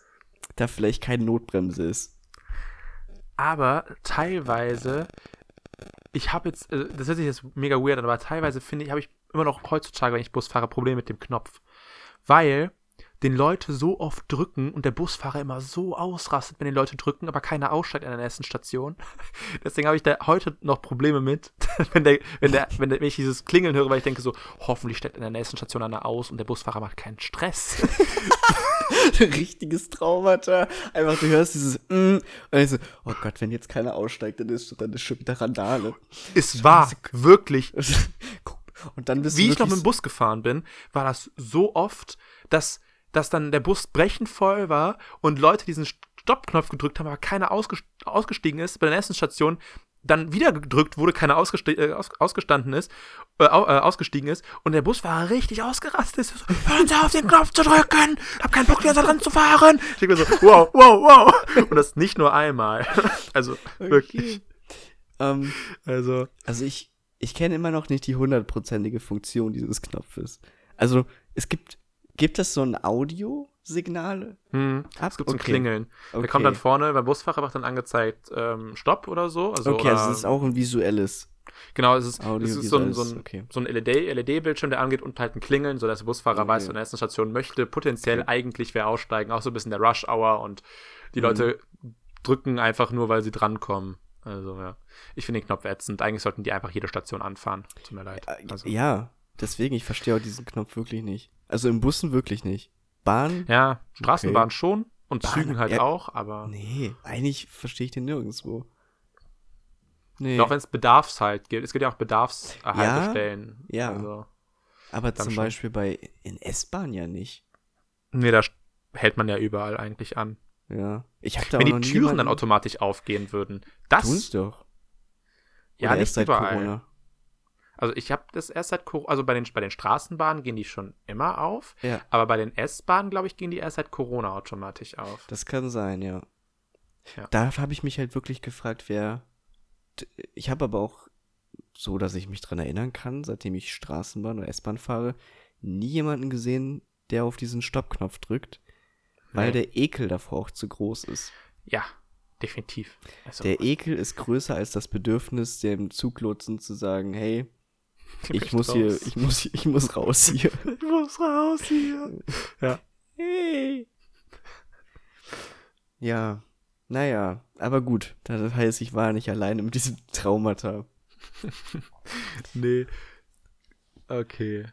da vielleicht keine Notbremse ist. Aber teilweise, ich habe jetzt, äh, das hört sich jetzt mega weird an, aber teilweise finde ich, habe ich immer noch heutzutage, wenn ich Bus fahre, Probleme mit dem Knopf. Weil den Leute so oft drücken und der Busfahrer immer so ausrastet, wenn die Leute drücken, aber keiner aussteigt an der nächsten Station. [laughs] Deswegen habe ich da heute noch Probleme mit, [laughs] wenn der, wenn der, wenn der, wenn ich dieses Klingeln höre, weil ich denke so, hoffentlich steigt an der nächsten Station einer aus und der Busfahrer macht keinen Stress. [laughs] [laughs] Richtiges Traumata. Einfach, du hörst dieses mm, und ich so, oh Gott, wenn jetzt keiner aussteigt, dann ist, dann ist schon wieder Randale. Es war wirklich [laughs] Und dann bist wie ich noch mit dem Bus gefahren bin, war das so oft, dass, dass dann der Bus brechend voll war und Leute diesen Stoppknopf gedrückt haben, aber keiner ausges ausgestiegen ist. Bei der nächsten Station dann wieder gedrückt wurde, keiner ausgeste äh, aus ausgestanden ist, äh, äh, ausgestiegen ist und der Busfahrer richtig ausgerastet ist. Hören Sie auf, den Knopf zu drücken! Hab keinen Bock, mehr da dran zu fahren! Ich denke mir so, wow, wow, wow! Und das nicht nur einmal. [laughs] Also, wirklich. ähm, Also, Also ich, ich kenne immer noch nicht die hundertprozentige Funktion dieses Knopfes. Also es gibt, gibt es so ein Audiosignal? hm, Ab? es gibt so ein Okay. Klingeln. Der Okay. kommt dann vorne, beim Busfahrer wird dann angezeigt, ähm, Stopp oder so. Also, Okay, also es ist auch ein visuelles. Genau, es ist, es ist so ein, so ein, okay. so ein LED LED-Bildschirm, der angeht und halt ein Klingeln, sodass der Busfahrer Okay. weiß, an der nächsten Station möchte potenziell Okay. eigentlich wer aussteigen. Auch so ein bisschen der Rush-Hour und die Mhm. Leute drücken einfach nur, weil sie drankommen. Also, ja. Ich finde den Knopf ätzend. Eigentlich sollten die einfach jede Station anfahren. Tut mir leid. Also, Äh, Ja, deswegen, ich verstehe auch diesen Knopf wirklich nicht. Also im Bussen wirklich nicht. Bahn? ja, Straßenbahn schon und Bahn, Zügen halt ja. auch, aber Nee, eigentlich verstehe ich den nirgendwo. Nee. auch wenn es Bedarfs halt gibt. Es gibt ja auch Bedarfshaltestellen. Ja. Also, aber dann zum schon. Beispiel bei in S-Bahn ja nicht. nee, da hält man ja überall eigentlich an. Ja. Ich habe da Wenn auch die Türen dann jemanden- automatisch aufgehen würden, das Tun's doch. Ja, Oder nicht erst seit überall. Corona? Also ich habe das erst seit Corona, also bei den, bei den Straßenbahnen gehen die schon immer auf, Ja. aber bei den S-Bahnen, glaube ich, gehen die erst seit Corona automatisch auf. Das kann sein, ja. Ja. Da habe ich mich halt wirklich gefragt, wer. Ich habe aber auch so, dass ich mich dran erinnern kann, seitdem ich Straßenbahn oder S-Bahn fahre, nie jemanden gesehen, der auf diesen Stoppknopf drückt, weil Nee. der Ekel davor auch zu groß ist. Ja, definitiv. Also, Der Ekel ist größer als das Bedürfnis, dem Zuglotsen zu sagen, hey, [laughs] ich möchte muss hier, raus. ich muss, ich muss raus hier. [laughs] ich muss raus hier. Ja. Hey. Ja, naja, aber gut. Das heißt, ich war nicht alleine mit diesem Traumata. [laughs] Nee. Okay.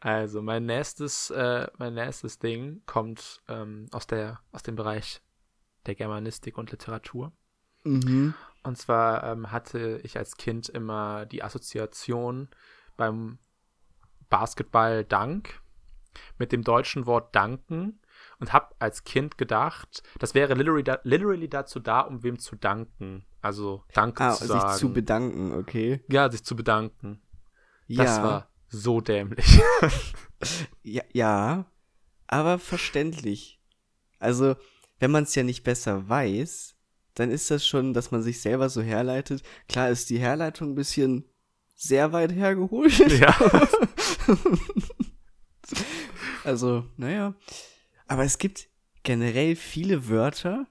Also, mein nächstes, äh, mein nächstes Ding kommt ähm, aus, der, aus dem Bereich der Germanistik und Literatur. Mhm. Und zwar ähm, hatte ich als Kind immer die Assoziation beim Basketball Dank mit dem deutschen Wort danken und habe als Kind gedacht, das wäre literally, da, literally dazu da, um wem zu danken. Also Danke Ah, zu sich sagen. zu bedanken, okay. ja, sich zu bedanken. Ja, Das war so dämlich. [laughs] ja, ja, aber verständlich. Also, wenn man es ja nicht besser weiß, dann ist das schon, dass man sich selber so herleitet. Klar ist die Herleitung ein bisschen sehr weit hergeholt. ja. [laughs] Also, naja. Aber es gibt generell viele Wörter,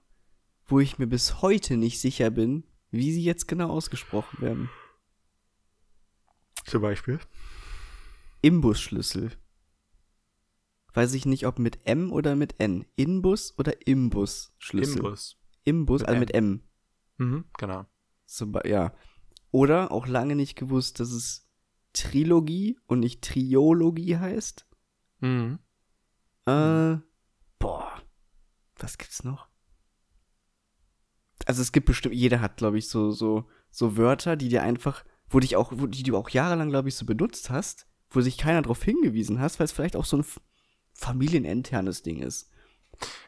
wo ich mir bis heute nicht sicher bin, wie sie jetzt genau ausgesprochen werden. Zum Beispiel. Imbusschlüssel. Weiß ich nicht, ob mit M oder mit N. Inbus oder Imbusschlüssel. Imbus. Imbus, Mit also M. mit M. Mhm, genau. Be ja. Oder auch lange nicht gewusst, dass es Trilogie und nicht Triologie heißt. Mhm. Äh, boah. Was gibt's noch? Also es gibt bestimmt, jeder hat, glaube ich, so, so, so Wörter, die dir einfach, wo dich auch, wo, die du auch jahrelang, glaube ich, so benutzt hast, wo sich keiner darauf hingewiesen hast, weil es vielleicht auch so ein familieninternes Ding ist.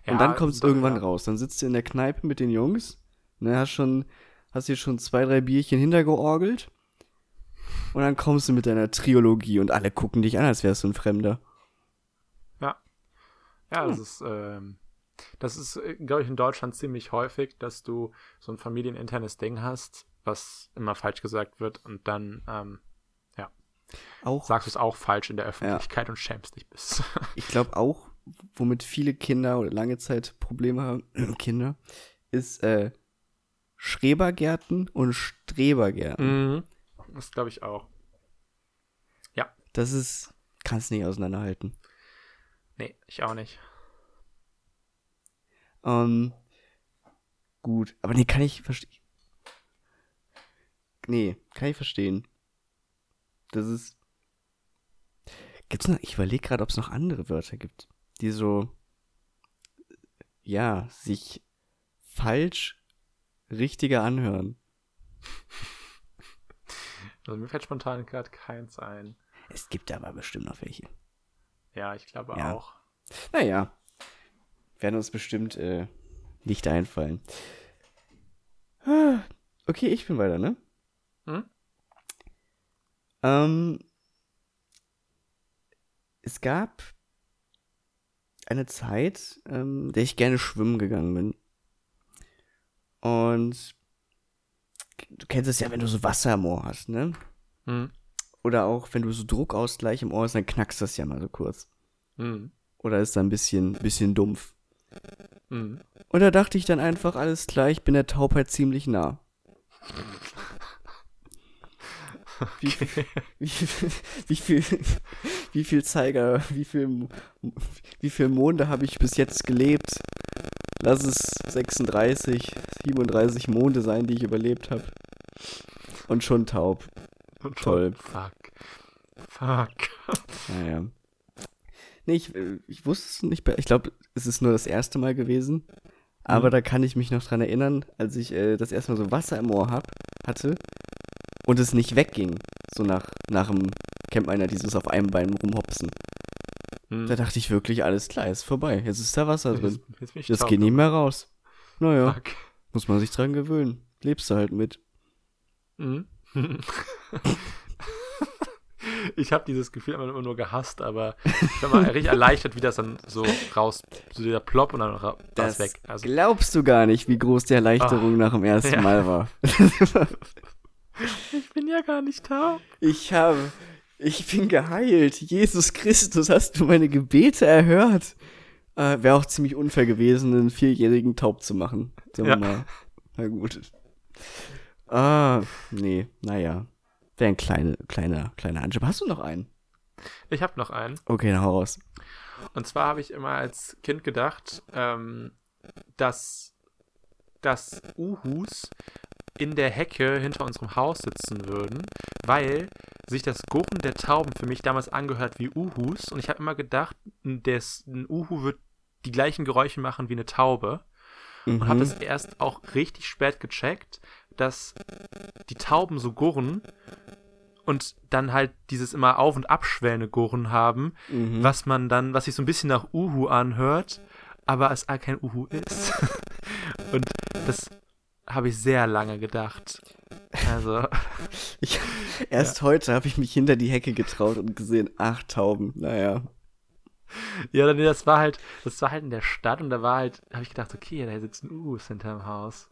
Ja, Und dann kommt es irgendwann ja. raus. Dann sitzt du in der Kneipe mit den Jungs, ne, hast schon, hast dir schon zwei, drei Bierchen hintergeorgelt. Und dann kommst du mit deiner Triologie und alle gucken dich an, als wärst du ein Fremder. Ja, das Hm. ist, ähm, das ist, glaube ich, in Deutschland ziemlich häufig, dass du so ein familieninternes Ding hast, was immer falsch gesagt wird und dann ähm, Auch sagst du es auch falsch in der Öffentlichkeit und schämst dich bis. [laughs] Ich glaube auch, womit viele Kinder oder lange Zeit Probleme haben, [clears throat] Kinder, ist äh, Schrebergärten und Strebergärten. mhm. Das glaube ich auch. Das ist, kannst nicht auseinanderhalten. Nee, ich auch nicht. Ähm, gut, aber nee, kann ich verstehen. Nee, kann ich verstehen. Das ist. Gibt's noch, ich überlege gerade, ob es noch andere Wörter gibt, die so, ja, sich falsch richtiger anhören. [laughs] Also mir fällt spontan gerade keins ein. Es gibt aber bestimmt noch welche. Ja, ich glaube Ja. auch. Naja, werden uns bestimmt äh, nicht einfallen. [sighs] Okay, ich bin weiter, ne? Hm? Ähm, es gab eine Zeit, ähm, in der ich gerne schwimmen gegangen bin. Und du kennst es ja, wenn du so Wasser im Ohr hast, ne? Mhm. Oder auch, wenn du so Druckausgleich im Ohr hast, dann knackst das ja mal so kurz. Mhm. Oder ist dann ein bisschen, bisschen dumpf. Mhm. Und da dachte ich dann einfach, alles klar, ich bin der Taubheit ziemlich nah. [laughs] Wie, viel- wie, viel- wie viel, wie viel Zeiger, wie viel, wie viel Monde habe ich bis jetzt gelebt? Lass es 36, 37 Monde sein, die ich überlebt habe. Und schon taub. Und Toll. Fuck. Fuck. Naja. Nee, ich, ich wusste es nicht. Ich glaube, es ist nur das erste Mal gewesen. Aber Mhm. da kann ich mich noch dran erinnern, als ich äh, das erste Mal so Wasser im Ohr hab, hatte und es nicht wegging. So nach, nach dem, kennt man ja dieses auf einem Bein rumhopsen. Mhm. Da dachte ich wirklich, alles klar, ist vorbei. Jetzt ist da Wasser drin. Jetzt- jetzt bin ich Das taub. geht nicht mehr raus. Naja, Fuck. muss man sich dran gewöhnen. Lebst du halt mit. Mhm. [laughs] ich habe dieses Gefühl immer nur gehasst, aber ich war mal richtig erleichtert, wie das dann so raus, so dieser Plop und dann ra Das weg. Also, glaubst du gar nicht, wie groß die Erleichterung nach dem ersten [laughs] Ja. Mal war. [laughs] ich bin ja gar nicht da. Ich habe, ich bin geheilt. Jesus Christus, hast du meine Gebete erhört? Äh, Wäre auch ziemlich unfair gewesen, einen Vierjährigen taub zu machen. Sagen wir Ja. mal. Na gut. Ah, nee, naja. Wäre ein kleine, kleiner, kleiner Anschub. Hast du noch einen? Ich habe noch einen. Okay, dann hau raus. Und zwar habe ich immer als Kind gedacht, ähm, dass, dass Uhus in der Hecke hinter unserem Haus sitzen würden, weil sich das Gurren der Tauben für mich damals angehört wie Uhus. Und ich habe immer gedacht, ein- des, ein Uhu wird die gleichen Geräusche machen wie eine Taube. Und habe Mhm. es erst auch richtig spät gecheckt, dass die Tauben so gurren und dann halt dieses immer auf- und abschwellende Gurren haben, Mhm. was man dann, was sich so ein bisschen nach Uhu anhört, aber es all kein Uhu ist. [laughs] und das habe ich sehr lange gedacht. Also, [laughs] Ich, erst heute habe ich mich hinter die Hecke getraut und gesehen, ach Tauben, naja. ja, nee, das war halt, das war halt in der Stadt und da war halt, habe ich gedacht, okay, da sitzen Uhus hinterm Haus.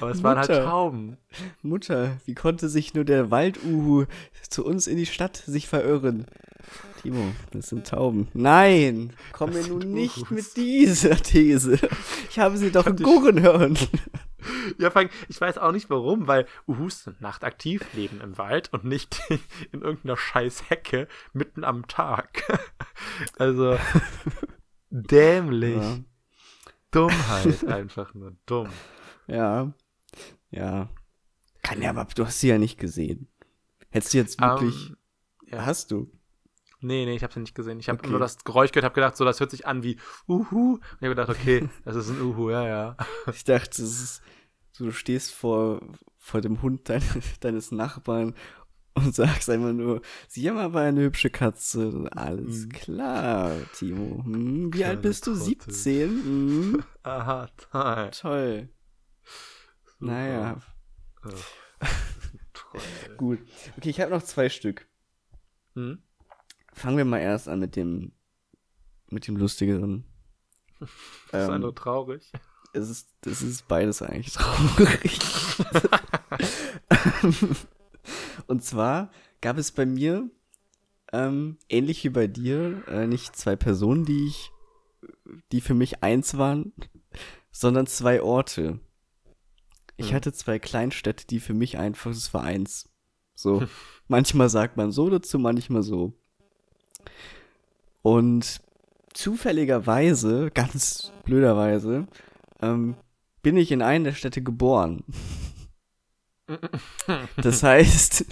Aber es waren halt Mutter. Tauben. Mutter, wie konnte sich nur der Walduhu zu uns in die Stadt sich verirren? Timo, das sind Tauben. Nein, komm mir nun nicht Uhus. mit dieser These. Ich habe sie doch gurren hören. Ja, allem, ich weiß auch nicht warum, weil Uhus sind nachtaktiv, leben im Wald und nicht [laughs] in irgendeiner scheiß Hecke mitten am Tag. [laughs] Also, [laughs] dämlich. Ja, Dummheit, [laughs] einfach nur dumm. ja. ja. Kann ja, aber du hast sie ja nicht gesehen. Hättest du jetzt wirklich. Ähm, ja. Hast du? Nee, nee, ich habe sie nicht gesehen. Ich habe Okay. nur das Geräusch gehört, habe gedacht, so, das hört sich an wie Uhu. Und ich habe gedacht, okay, [laughs] das ist ein Uhu, ja, ja. Ich dachte, es ist, so, du stehst vor, vor dem Hund dein, deines Nachbarn und sagst einfach nur, sie haben aber eine hübsche Katze. Alles Mhm. klar, Timo. Hm, wie Kleine alt bist du? Trottel. 17? Hm, [laughs] Aha, toll. toll. Naja, Oh, [laughs] Trottel. gut. Okay, ich habe noch zwei Stück. Hm? Fangen wir mal erst an mit dem, mit dem lustigeren. [laughs] Das Ähm, andere traurig. es ist, es ist beides eigentlich traurig. Und zwar gab es bei mir, ähm, ähnlich wie bei dir, äh, nicht zwei Personen, die ich, die für mich eins waren, sondern zwei Orte. Ich Hm. hatte zwei Kleinstädte, die für mich einfach, es war eins. So. [laughs] manchmal sagt man so dazu, manchmal so. Und zufälligerweise, ganz blöderweise, ähm, bin ich in einer der Städte geboren. [laughs] Das heißt,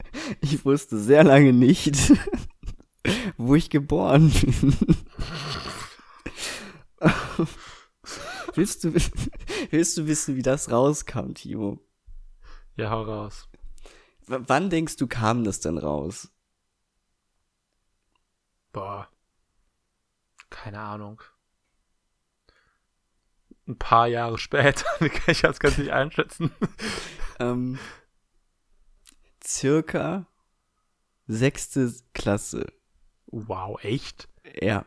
[laughs] ich wusste sehr lange nicht, [laughs] wo ich geboren bin. [laughs] willst, du, willst du wissen, wie das rauskam, Timo? Ja, hau raus. W wann denkst du, kam das denn raus? Boah. Keine Ahnung. Ein paar Jahre später. [laughs] ich kann es nicht einschätzen. Ähm, circa sechste Klasse. Wow, echt? Ja.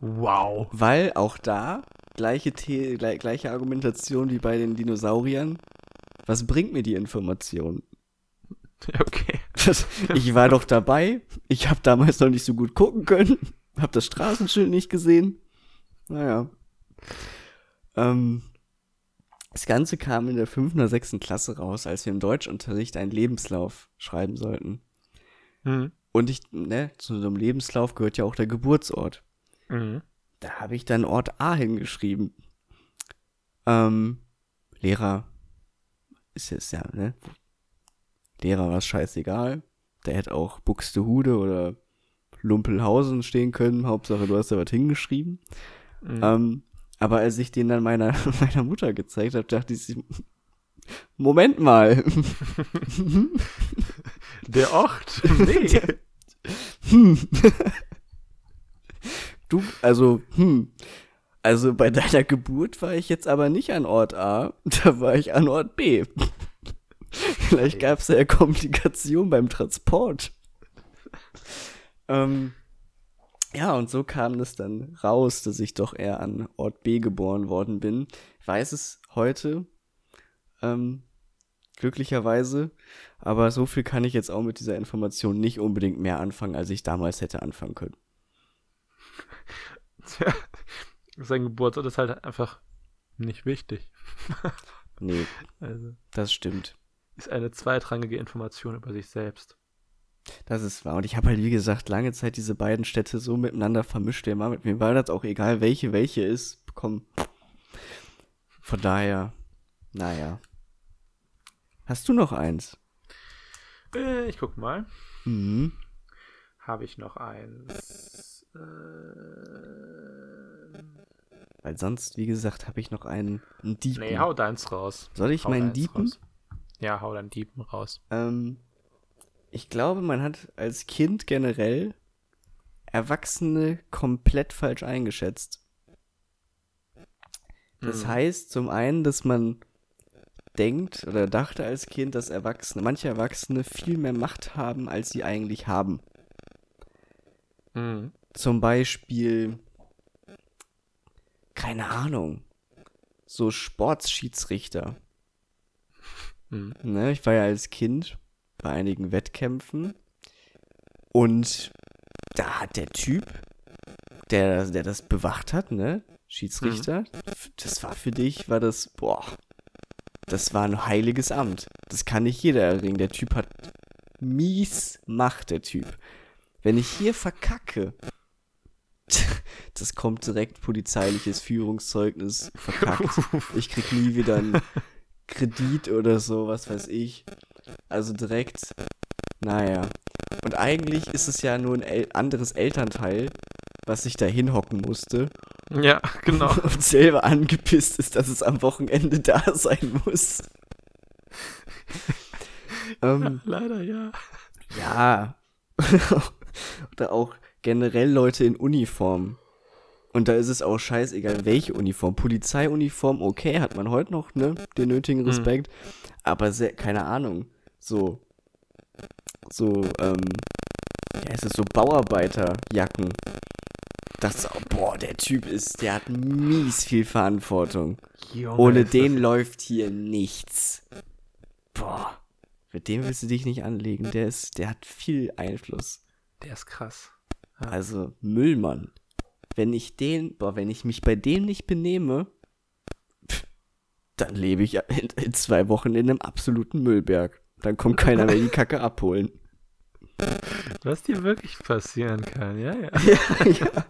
Wow. Weil auch da gleiche, The gle gleiche Argumentation wie bei den Dinosauriern. Was bringt mir die Information? [laughs] Okay. Das, ich war doch dabei. Ich habe damals noch nicht so gut gucken können. Hab das Straßenschild nicht gesehen. Naja. Ähm, das Ganze kam in der fünften oder sechsten Klasse raus, als wir im Deutschunterricht einen Lebenslauf schreiben sollten. Mhm. Und ich, ne, zu so einem Lebenslauf gehört ja auch der Geburtsort. Mhm. Da habe ich dann Ort A hingeschrieben. Ähm, Lehrer ist jetzt ja, ne? Lehrer war es scheißegal. Der hätte auch Buxtehude oder Lumpelhausen stehen können. Hauptsache, du hast da was hingeschrieben. Mhm. Ähm, aber als ich den dann meiner, [laughs] meiner Mutter gezeigt habe, dachte ich, Moment mal. [laughs] Der Ort? Nee. Hm. [laughs] Du, also, hm. Also bei deiner Geburt war ich jetzt aber nicht an Ort A, da war ich an Ort B. Vielleicht gab es ja Komplikation beim Transport. ähm, ja, und so kam es dann raus, dass ich doch eher an Ort B geboren worden bin. Ich weiß es heute, ähm, glücklicherweise. Aber so viel kann ich jetzt auch mit dieser Information nicht unbedingt mehr anfangen, als ich damals hätte anfangen können. [laughs] Tja, sein Geburtsort ist halt einfach nicht wichtig. nee, [laughs] also, das stimmt. Ist eine zweitrangige Information über sich selbst. Das ist wahr. Und ich habe halt, wie gesagt, lange Zeit diese beiden Städte so miteinander vermischt. Immer mit mir war das auch egal, welche welche ist. Komm. Von daher, naja. Hast du noch eins? Äh, ich guck mal. Mhm. Habe ich noch eins? Äh, Weil sonst, wie gesagt, habe ich noch einen, einen Diepen. Nee, hau deins raus. Soll ich hau meinen Diepen? Raus. Ja, hau deinen Diepen raus. Ähm, ich glaube, man hat als Kind generell Erwachsene komplett falsch eingeschätzt. Das hm. heißt zum einen, dass man denkt oder dachte als Kind, dass Erwachsene, manche Erwachsene viel mehr Macht haben, als sie eigentlich haben. Mhm. Zum Beispiel, keine Ahnung, so Sportschiedsrichter. Mhm. Ne, ich war ja als Kind bei einigen Wettkämpfen und da hat der Typ, der, der das bewacht hat, ne, Schiedsrichter, mhm. das war für dich, war das, boah, das war ein heiliges Amt. Das kann nicht jeder erringen. Der Typ hat mies Macht, der Typ. Wenn ich hier verkacke, [laughs] das kommt direkt polizeiliches Führungszeugnis verkackt. [laughs] Ich krieg nie wieder einen Kredit oder so, was weiß ich. Also direkt, naja. Und eigentlich ist es ja nur ein El anderes Elternteil, was sich da hinhocken musste. Ja, genau. [laughs] Und selber angepisst ist, dass es am Wochenende da sein muss. [laughs] ähm, Leider ja. Ja. [laughs] Oder auch generell Leute in Uniform. Und da ist es auch scheißegal, welche Uniform. Polizeiuniform, okay, hat man heute noch, ne? Den nötigen hm. Respekt. Mhm. Aber sehr, keine Ahnung. So. So, ähm. Ja, es ist so Bauarbeiterjacken das, boah, der Typ ist, der hat mies viel Verantwortung. Junge, Ohne den läuft hier nichts. Boah, mit dem willst du dich nicht anlegen. Der ist, der hat viel Einfluss. Der ist krass. Ja. Also, Müllmann. Wenn ich den, boah, wenn ich mich bei dem nicht benehme, pff, dann lebe ich in, in zwei Wochen in einem absoluten Müllberg. Dann kommt [laughs] keiner mehr die Kacke abholen. Was dir wirklich passieren kann, ja, ja. [laughs] ja, ja.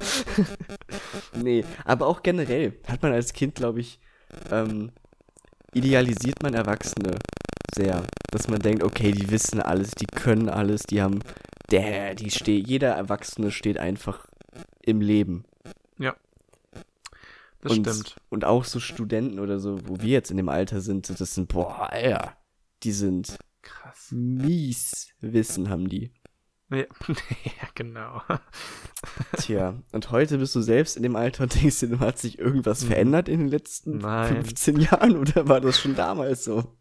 nee, aber auch generell hat man als Kind, glaube ich, ähm, idealisiert man Erwachsene sehr. Dass man denkt, okay, die wissen alles, die können alles, die haben, der, die steht, jeder Erwachsene steht einfach im Leben. Das und, stimmt. Und auch so Studenten oder so, wo wir jetzt in dem Alter sind, das sind, boah, Alter, die sind krass. Mies Wissen haben die. Ja, [laughs] ja, genau. Tja, und heute bist du selbst in dem Alter und denkst dir, hat sich irgendwas hm. verändert in den letzten Nein. 15 Jahren oder war das schon damals so?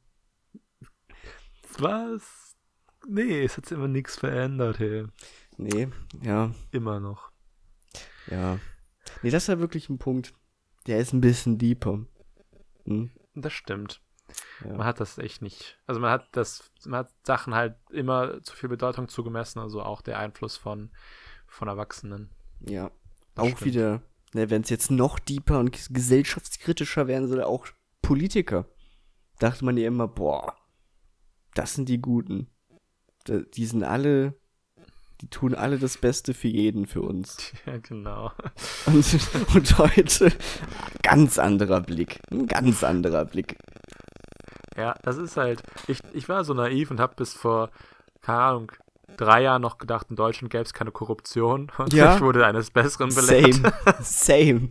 Was? Nee, es hat sich immer nichts verändert, hey. Nee, ja. Immer noch. Ja. Nee, das ist ja wirklich ein Punkt. Der ist ein bisschen deeper. Hm? Das stimmt. Ja. Man hat das echt nicht. Also man hat das, man hat Sachen halt immer zu viel Bedeutung zugemessen, also auch der Einfluss von, von Erwachsenen. Ja. Das auch stimmt. wieder, ne, wenn es jetzt noch deeper und gesellschaftskritischer werden soll, auch Politiker. Dachte man ja immer, boah, das sind die Guten. Die sind alle, die tun alle das Beste für jeden, für uns. [laughs] Ja, genau. Und, und heute ganz anderer Blick. Ein ganz anderer Blick. Ja, das ist halt. Ich, ich war so naiv und habe bis vor, keine Ahnung, drei Jahren noch gedacht, in Deutschland gäbe es keine Korruption. [laughs] Und ja. ich wurde eines Besseren belehrt. Same. [laughs] Same.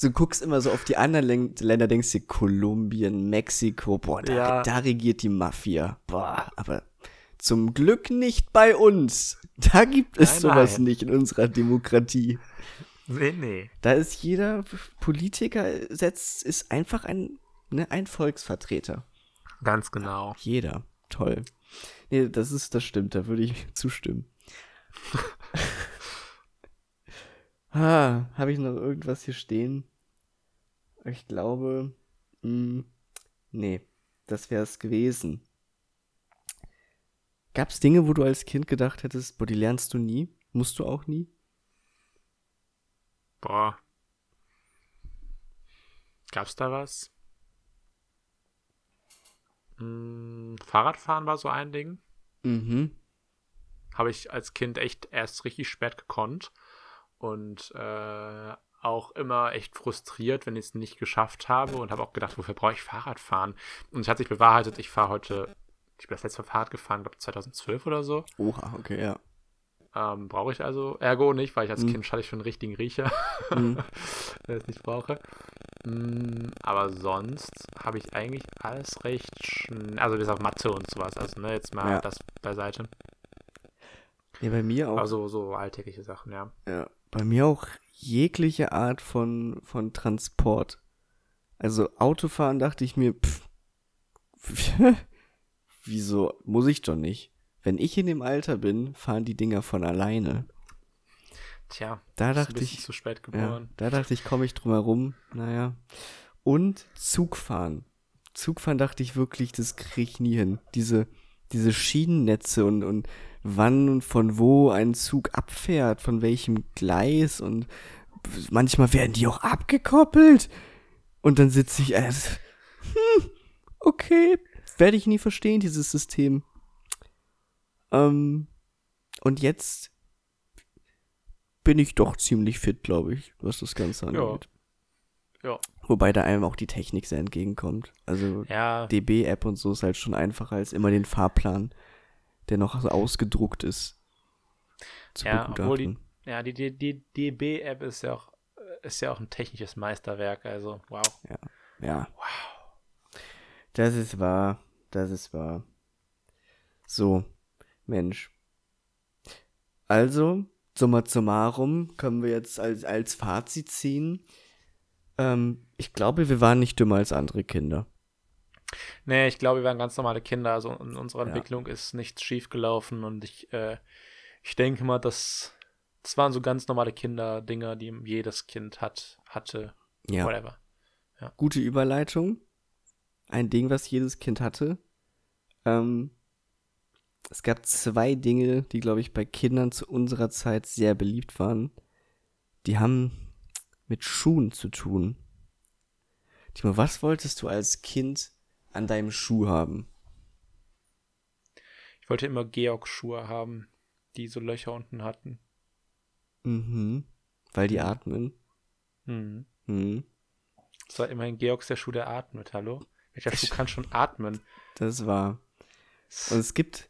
Du guckst immer so auf die anderen Länder, denkst dir, Kolumbien, Mexiko, boah, da, ja. da regiert die Mafia. Boah, aber zum Glück nicht bei uns. Da gibt es nein, sowas nein. nicht in unserer Demokratie. Nee, nee. Da ist jeder Politiker setzt, ist einfach ein, ne, ein Volksvertreter. Ganz genau. Jeder. Toll. Nee, das ist, das stimmt, da würde ich zustimmen. [laughs] ah, habe ich noch irgendwas hier stehen? Ich glaube, mh, hm, nee, das wäre es gewesen. Gab es Dinge, wo du als Kind gedacht hättest, boah, die lernst du nie? Musst du auch nie? Boah. Gab's da was? Hm, Fahrradfahren war so ein Ding. Mhm. Habe ich als Kind echt erst richtig spät gekonnt. Und äh, auch immer echt frustriert, wenn ich es nicht geschafft habe und habe auch gedacht, wofür brauche ich Fahrradfahren? Und es hat sich bewahrheitet, ich fahre heute, ich bin das letzte Mal Fahrrad gefahren, glaube 2012 oder so. Oha, okay, ja. Ähm, brauche ich also Ergo nicht, weil ich als mhm. Kind hatte ich schon einen richtigen Riecher, [laughs] mhm. wenn ich es nicht brauche. Mhm, aber sonst habe ich eigentlich alles recht schnell, also bis auf Mathe und sowas, also ne, jetzt mal ja. das beiseite. Ja, bei mir auch. Also so alltägliche Sachen, ja. Ja, bei mir auch jegliche Art von, von Transport. Also Autofahren dachte ich mir, pff, [laughs] wieso muss ich doch nicht? Wenn ich in dem Alter bin, fahren die Dinger von alleine. Tja, da dachte ich zu spät geboren. Ja, da dachte ich, komme ich drum herum. Naja. Und Zugfahren. Zugfahren dachte ich wirklich, das kriege ich nie hin. Diese, diese Schienennetze und, und wann und von wo ein Zug abfährt, von welchem Gleis und manchmal werden die auch abgekoppelt. Und dann sitze ich, äh, [laughs] hm, okay, werde ich nie verstehen, dieses System. Ähm, und jetzt bin ich doch ziemlich fit, glaube ich, was das Ganze angeht. Ja. ja. Wobei da einem auch die Technik sehr entgegenkommt. Also ja. DB-App und so ist halt schon einfacher als immer den Fahrplan der noch so ausgedruckt ist. Zu ja, obwohl die, ja, die, die, die DB-App ist ja auch ist ja auch ein technisches Meisterwerk, also wow. Ja. Ja. Wow. Das ist wahr. Das ist wahr. So, Mensch. Also, summa summarum können wir jetzt als, als Fazit ziehen. Ähm, ich glaube, wir waren nicht dümmer als andere Kinder. Nee, ich glaube, wir waren ganz normale Kinder. Also in unserer ja. Entwicklung ist nichts schiefgelaufen und ich, äh, ich denke mal, dass das waren so ganz normale Kinder-Dinger, die jedes Kind hat, hatte. Ja. Whatever. Ja. Gute Überleitung. Ein Ding, was jedes Kind hatte. Ähm, es gab zwei Dinge, die, glaube ich, bei Kindern zu unserer Zeit sehr beliebt waren. Die haben mit Schuhen zu tun. Timo, was wolltest du als Kind an deinem Schuh haben? Ich wollte immer Georg-Schuhe haben, die so Löcher unten hatten. Mhm. Weil die atmen. Mhm. Mhm. Das war immerhin Georgs der Schuh, der atmet, hallo? Welcher Schuh kann schon atmen? Das war. Und es gibt.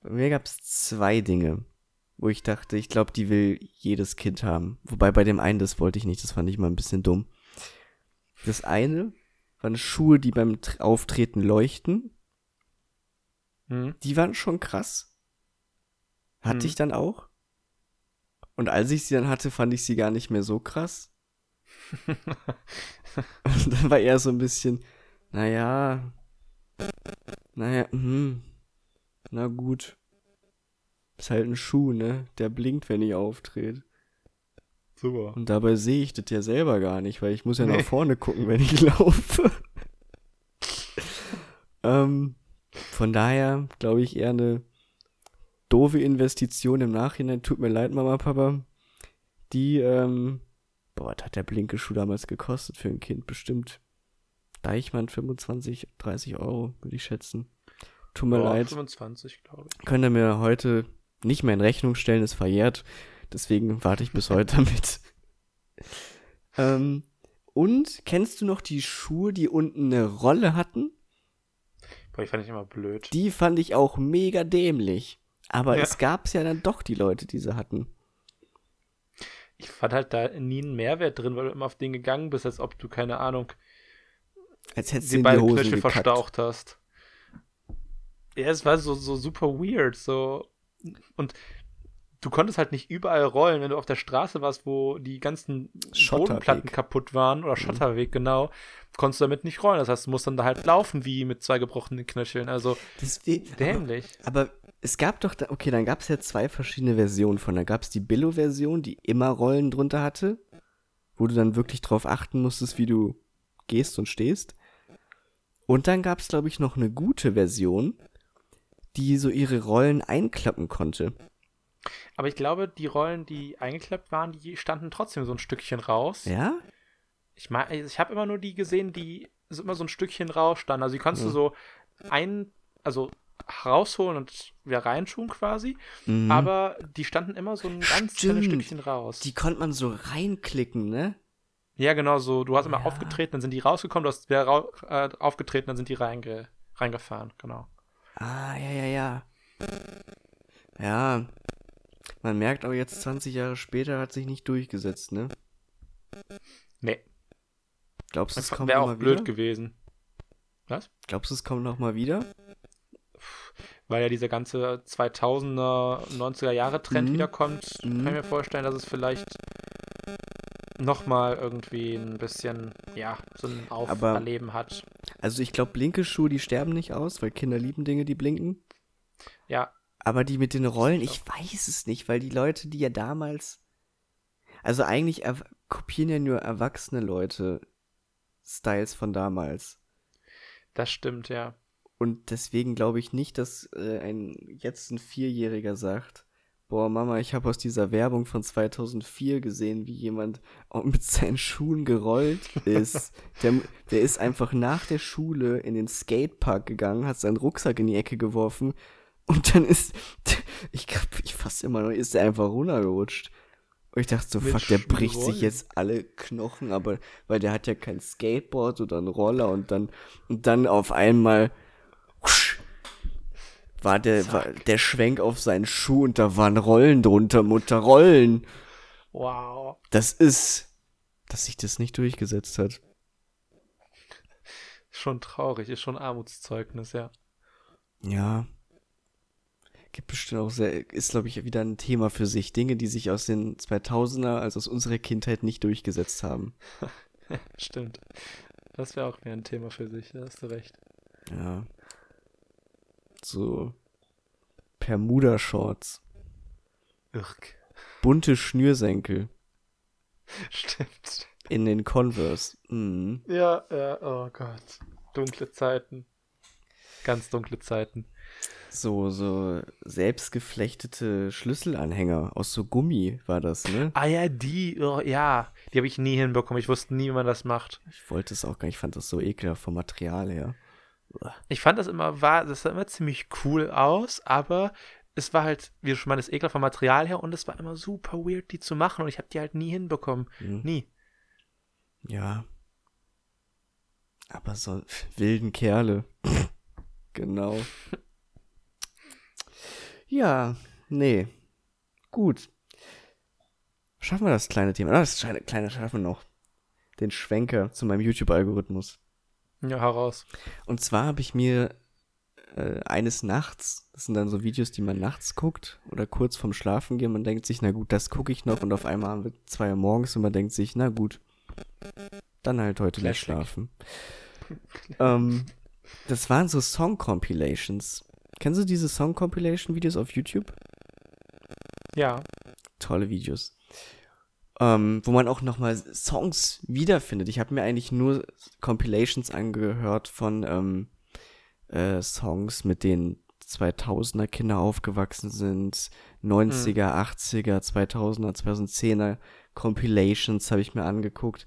Bei mir gab es zwei Dinge, wo ich dachte, ich glaube, die will jedes Kind haben. Wobei bei dem einen, das wollte ich nicht, das fand ich mal ein bisschen dumm. Das eine waren Schuhe, die beim Auftreten leuchten. Mhm. Die waren schon krass. Hatte mhm. ich dann auch. Und als ich sie dann hatte, fand ich sie gar nicht mehr so krass. [laughs] Und dann war eher so ein bisschen, naja, naja, hm, na gut. Ist halt ein Schuh, ne? Der blinkt, wenn ich auftrete. Super. Und dabei sehe ich das ja selber gar nicht, weil ich muss ja nee. nach vorne gucken, wenn ich [laughs] laufe. ähm, von daher glaube ich eher eine doofe Investition im Nachhinein. Tut mir leid, Mama, Papa. Die, ähm, boah, was hat der blinke Schuh damals gekostet für ein Kind? Bestimmt Deichmann 25, 30 Euro, würde ich schätzen. Tut mir boah, leid. 25, glaube ich. Könnt ihr mir heute nicht mehr in Rechnung stellen, ist verjährt. Deswegen warte ich bis heute [laughs] damit. ähm, und kennst du noch die Schuhe, die unten eine Rolle hatten? Boah, die fand ich immer blöd. Die fand ich auch mega dämlich. Aber ja. es gab ja dann doch die Leute, die sie hatten. Ich fand halt da nie einen Mehrwert drin, weil du immer auf den gegangen bist, als ob du, keine Ahnung, als hättest du die beiden Knöchel verstaucht hast. Ja, es war so, so super weird, so. Und du konntest halt nicht überall rollen, wenn du auf der Straße warst, wo die ganzen. Bodenplatten kaputt waren oder Schotterweg, genau, konntest du damit nicht rollen. Das heißt, du musst dann da halt laufen wie mit zwei gebrochenen Knöcheln. Also dämlich. aber, aber es gab doch, da, okay, dann gab es ja zwei verschiedene Versionen von. Da gab es die Billo-Version, die immer Rollen drunter hatte, wo du dann wirklich drauf achten musstest, wie du gehst und stehst. Und dann gab es, glaube ich, noch eine gute Version, die so ihre Rollen einklappen konnte. Aber ich glaube, die Rollen, die eingeklappt waren, die standen trotzdem so ein Stückchen raus. Ja? Ich meine, ich habe immer nur die gesehen, die so immer so ein Stückchen rausstanden. Also die konntest Ja. du so ein, also rausholen und wieder reinschuhen quasi. Mhm. Aber die standen immer so ein ganz kleines. Stückchen raus. Die konnte man so reinklicken, ne? Ja, genau so. Du hast immer Ja. aufgetreten, dann sind die rausgekommen, du hast wieder äh, aufgetreten, dann sind die reinge reingefahren. Genau. Ah, ja, ja, ja. Ja. Man merkt aber jetzt 20 Jahre später hat sich nicht durchgesetzt, ne? Nee, Glaubst du, es kommt wäre noch auch mal blöd wieder? gewesen. Was? Glaubst du, es kommt noch mal wieder? Weil ja dieser ganze 2000er, 90er Jahre Trend Mhm. wiederkommt, Mhm. kann ich mir vorstellen, dass es vielleicht nochmal irgendwie ein bisschen, ja, so ein Auferleben hat. Also ich glaube, blinke Schuhe, die sterben nicht aus, weil Kinder lieben Dinge, die blinken. Ja, Aber die mit den Rollen, ich weiß es nicht, weil die Leute, die ja damals. Also eigentlich kopieren ja nur erwachsene Leute Styles von damals. das stimmt, ja. Und deswegen glaube ich nicht, dass äh, ein jetzt ein Vierjähriger sagt, boah Mama, ich habe aus dieser Werbung von 2004 gesehen, wie jemand mit seinen Schuhen gerollt ist. [laughs] der, der ist einfach nach der Schule in den Skatepark gegangen, hat seinen Rucksack in die Ecke geworfen und dann ist, ich glaube, ich fast immer noch, ist er einfach runtergerutscht. Und ich dachte so, Mit fuck, der Schuhen bricht sich rollen. jetzt alle Knochen, aber weil der hat ja kein Skateboard oder einen Roller und dann und dann auf einmal war der war der Schwenk auf seinen Schuh und da waren Rollen drunter, Mutter Rollen. Wow. Das ist, dass sich das nicht durchgesetzt hat. Schon traurig, ist schon Armutszeugnis, ja. Ja. Gibt bestimmt auch sehr, ist glaube ich wieder ein Thema für sich. Dinge, die sich aus den 2000er, also aus unserer Kindheit nicht durchgesetzt haben. [laughs] Stimmt. Das wäre auch wieder ein Thema für sich, da hast du recht. Ja. So Bermuda-Shorts, Irk. bunte Schnürsenkel [laughs] Stimmt. in den Converse. Mhm. Ja, ja, oh Gott. Dunkle Zeiten. Ganz dunkle Zeiten. So, so selbstgeflechtete Schlüsselanhänger aus so Gummi war das, ne? Ah ja, die, oh, ja. Die habe ich nie hinbekommen. Ich wusste nie, wie man das macht. Ich wollte es auch gar nicht, ich fand das so ekelhaft vom Material her. Ich fand das immer, war, das sah immer ziemlich cool aus, aber es war halt, wie du schon meinst, ekelhaft vom Material her und es war immer super weird, die zu machen und ich habe die halt nie hinbekommen. Mhm. Nie. Ja. Aber so wilden Kerle. [laughs] genau. Ja, nee. Gut. Schaffen wir das kleine Thema? Ah, das kleine, kleine schaffen wir noch. Den Schwenker zu meinem YouTube-Algorithmus. Ja, heraus. Und zwar habe ich mir äh, eines Nachts, das sind dann so Videos, die man nachts guckt oder kurz vorm Schlafen gehen, man denkt sich, na gut, das gucke ich noch und auf einmal haben wir zwei Uhr morgens und man denkt sich, na gut, dann halt heute nicht Classic. schlafen. [laughs] ähm, das waren so Song-Compilations. Kennst du diese Song-Compilation-Videos auf YouTube? Ja. tolle Videos. Ähm, wo man auch nochmal Songs wiederfindet. Ich habe mir eigentlich nur Compilations angehört von ähm, äh, Songs, mit denen 2000er Kinder aufgewachsen sind, 90er, 80er, 2000er, 2010er Compilations habe ich mir angeguckt.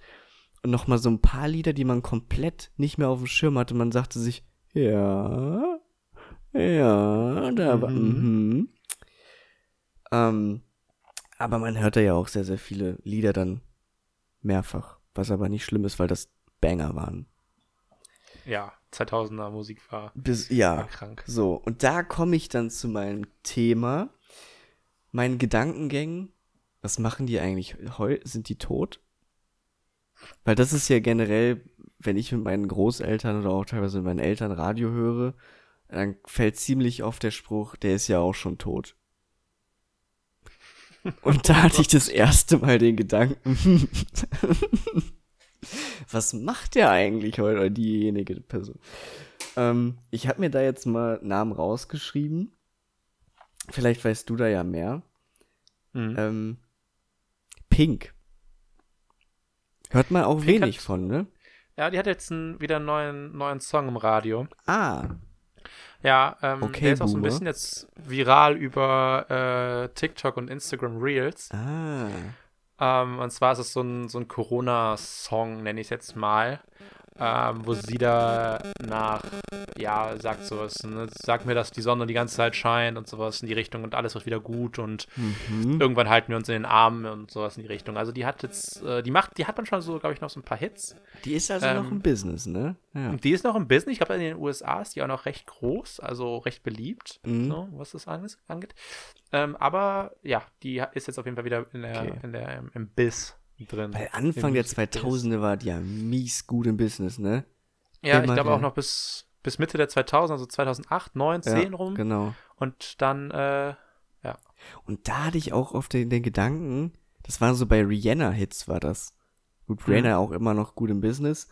Und nochmal so ein paar Lieder, die man komplett nicht mehr auf dem Schirm hatte. Man sagte sich, ja, ja, da war, Mhm. mhm. Ähm, aber man hört da ja auch sehr, sehr viele Lieder dann mehrfach. Was aber nicht schlimm ist, weil das Banger waren. Ja, 2000er Musik war, Bis, war ja. krank. So, und da komme ich dann zu meinem Thema, meinen Gedankengängen. Was machen die eigentlich heu? Sind die tot? Weil das ist ja generell, wenn ich mit meinen Großeltern oder auch teilweise mit meinen Eltern Radio höre, dann fällt ziemlich oft der Spruch, der ist ja auch schon tot. Und da hatte ich das erste Mal den Gedanken, [laughs] was macht der eigentlich heute oder diejenige Person? Ähm, ich habe mir da jetzt mal Namen rausgeschrieben. Vielleicht weißt du da ja mehr. Mhm. Ähm, Pink. Hört man auch Pink wenig hat- von, ne? Ja, die hat jetzt einen, wieder einen neuen, neuen Song im Radio. Ah, Ja, ähm, Okay, der ist auch so ein bisschen jetzt viral über äh, TikTok und Instagram Reels. ah. Ähm, und zwar ist es so ein, so ein Corona-Song, nenne ich es jetzt mal, ähm, wo sie da nach, ja, sagt sowas, ne? Sag mir, dass die Sonne die ganze Zeit scheint und sowas in die Richtung und alles wird wieder gut und Mhm. irgendwann halten wir uns in den Armen und sowas in die Richtung. Also die hat jetzt, äh, die macht, die hat manchmal so, glaube ich, noch so ein paar Hits. Die ist also Ähm, noch im Business, ne? Ja. Die ist noch im Business. Ich glaube, in den USA ist die auch noch recht groß, also recht beliebt, Mhm. so, was das ange- angeht. Ähm, aber ja, die ist jetzt auf jeden Fall wieder in der, Okay. in der, im Biss drin. Weil Anfang der Music-Biz. 2000er war die ja mies gut im Business, ne? Ja, ich immer glaube wieder. auch noch bis, bis Mitte der 2000, also 2008, 9, 10 rum. Genau. Und dann, äh, Und da hatte ich auch oft den, den Gedanken, das war so bei Rihanna-Hits war das. Gut, Mhm. Rihanna auch immer noch gut im Business.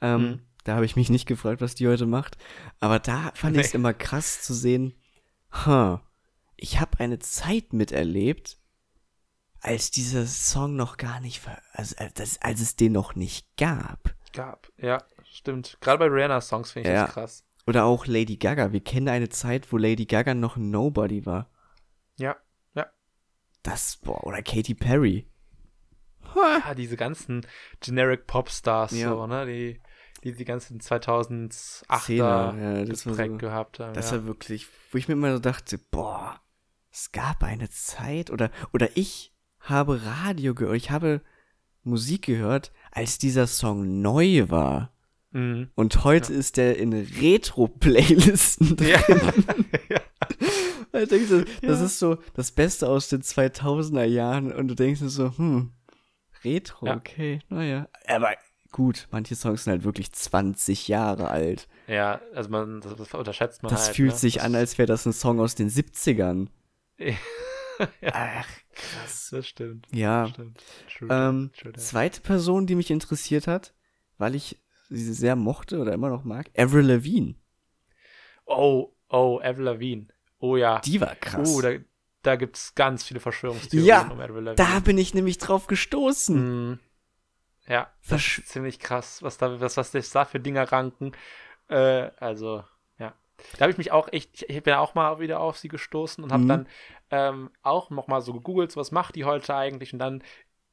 Ähm, Mhm. Da habe ich mich nicht gefragt, was die heute macht. Aber da fand ich es Nee. immer krass zu sehen, huh, ich habe eine Zeit miterlebt, als dieser Song noch gar nicht, also als, als es den noch nicht gab. gab. Ja, stimmt. Gerade bei Rihanna-Songs finde ich Ja. das krass. Oder auch Lady Gaga. Wir kennen eine Zeit, wo Lady Gaga noch ein Nobody war. Ja, ja. Das, boah, oder Katy Perry. Ah, diese ganzen Generic Popstars, Ja. so, ne? Die, die die ganzen 2008er Szene, ja, das war so- gehabt haben. Das ja. war wirklich, wo ich mir immer so dachte, boah, es gab eine Zeit oder oder ich habe Radio gehört, ich habe Musik gehört, als dieser Song neu war. Mhm. Und heute ist der in Retro-Playlisten [laughs] drin. Ja. ja. Ich denke das Ja. ist so das Beste aus den 2000er Jahren und du denkst dir so, hm, Retro, Ja. okay, naja. Aber gut, manche Songs sind halt wirklich 20 Jahre alt. ja, also man, das, das unterschätzt man Das halt. fühlt ne? sich das, an, als wäre das ein Song aus den 70ern. [laughs] ja, Ach, krass. das stimmt. Ja. Stimmt. True, Ähm, true zweite Person, die mich interessiert hat, weil ich sie sehr mochte oder immer noch mag, Avril Lavigne. Oh, oh, Avril Lavigne. Oh ja. Die war krass. Oh, da, da gibt es ganz viele Verschwörungstheorien Ja, um Avril Lavigne. da bin ich nämlich drauf gestoßen. Mhm. Ja, das Versch- ist ziemlich krass, was da, was, was sich da für Dinger ranken. Äh, also. Da habe ich mich auch echt, ich, ich bin auch mal wieder auf sie gestoßen und habe Mhm. dann ähm, auch noch mal so gegoogelt, so was macht die heute eigentlich? Und dann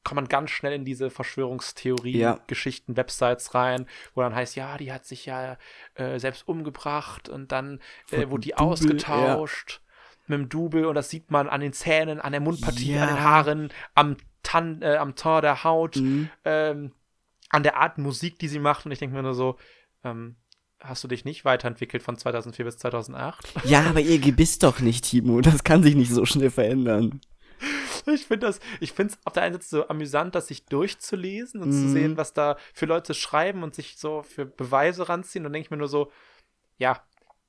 kommt man ganz schnell in diese Ja. Verschwörungstheorie-Geschichten, Websites rein, wo dann heißt, ja, die hat sich ja äh, selbst umgebracht und dann äh, wurde die Double, ausgetauscht mit dem Double und das sieht man an den Zähnen, an der Mundpartie, an den Ja. Haaren, am Tan, äh, am Tor der Haut, Mhm. ähm, an der Art Musik, die sie macht. Und ich denke mir nur so, ähm, hast du dich nicht weiterentwickelt von 2004 bis 2008? [laughs] Ja, aber ihr Gebiss doch nicht, Timo. Das kann sich nicht so schnell verändern. Ich finde das, ich finde es auf der einen Seite so amüsant, das sich durchzulesen und zu Mhm. sehen, was da für Leute schreiben und sich so für Beweise ranziehen. Und denke ich mir nur so, ja,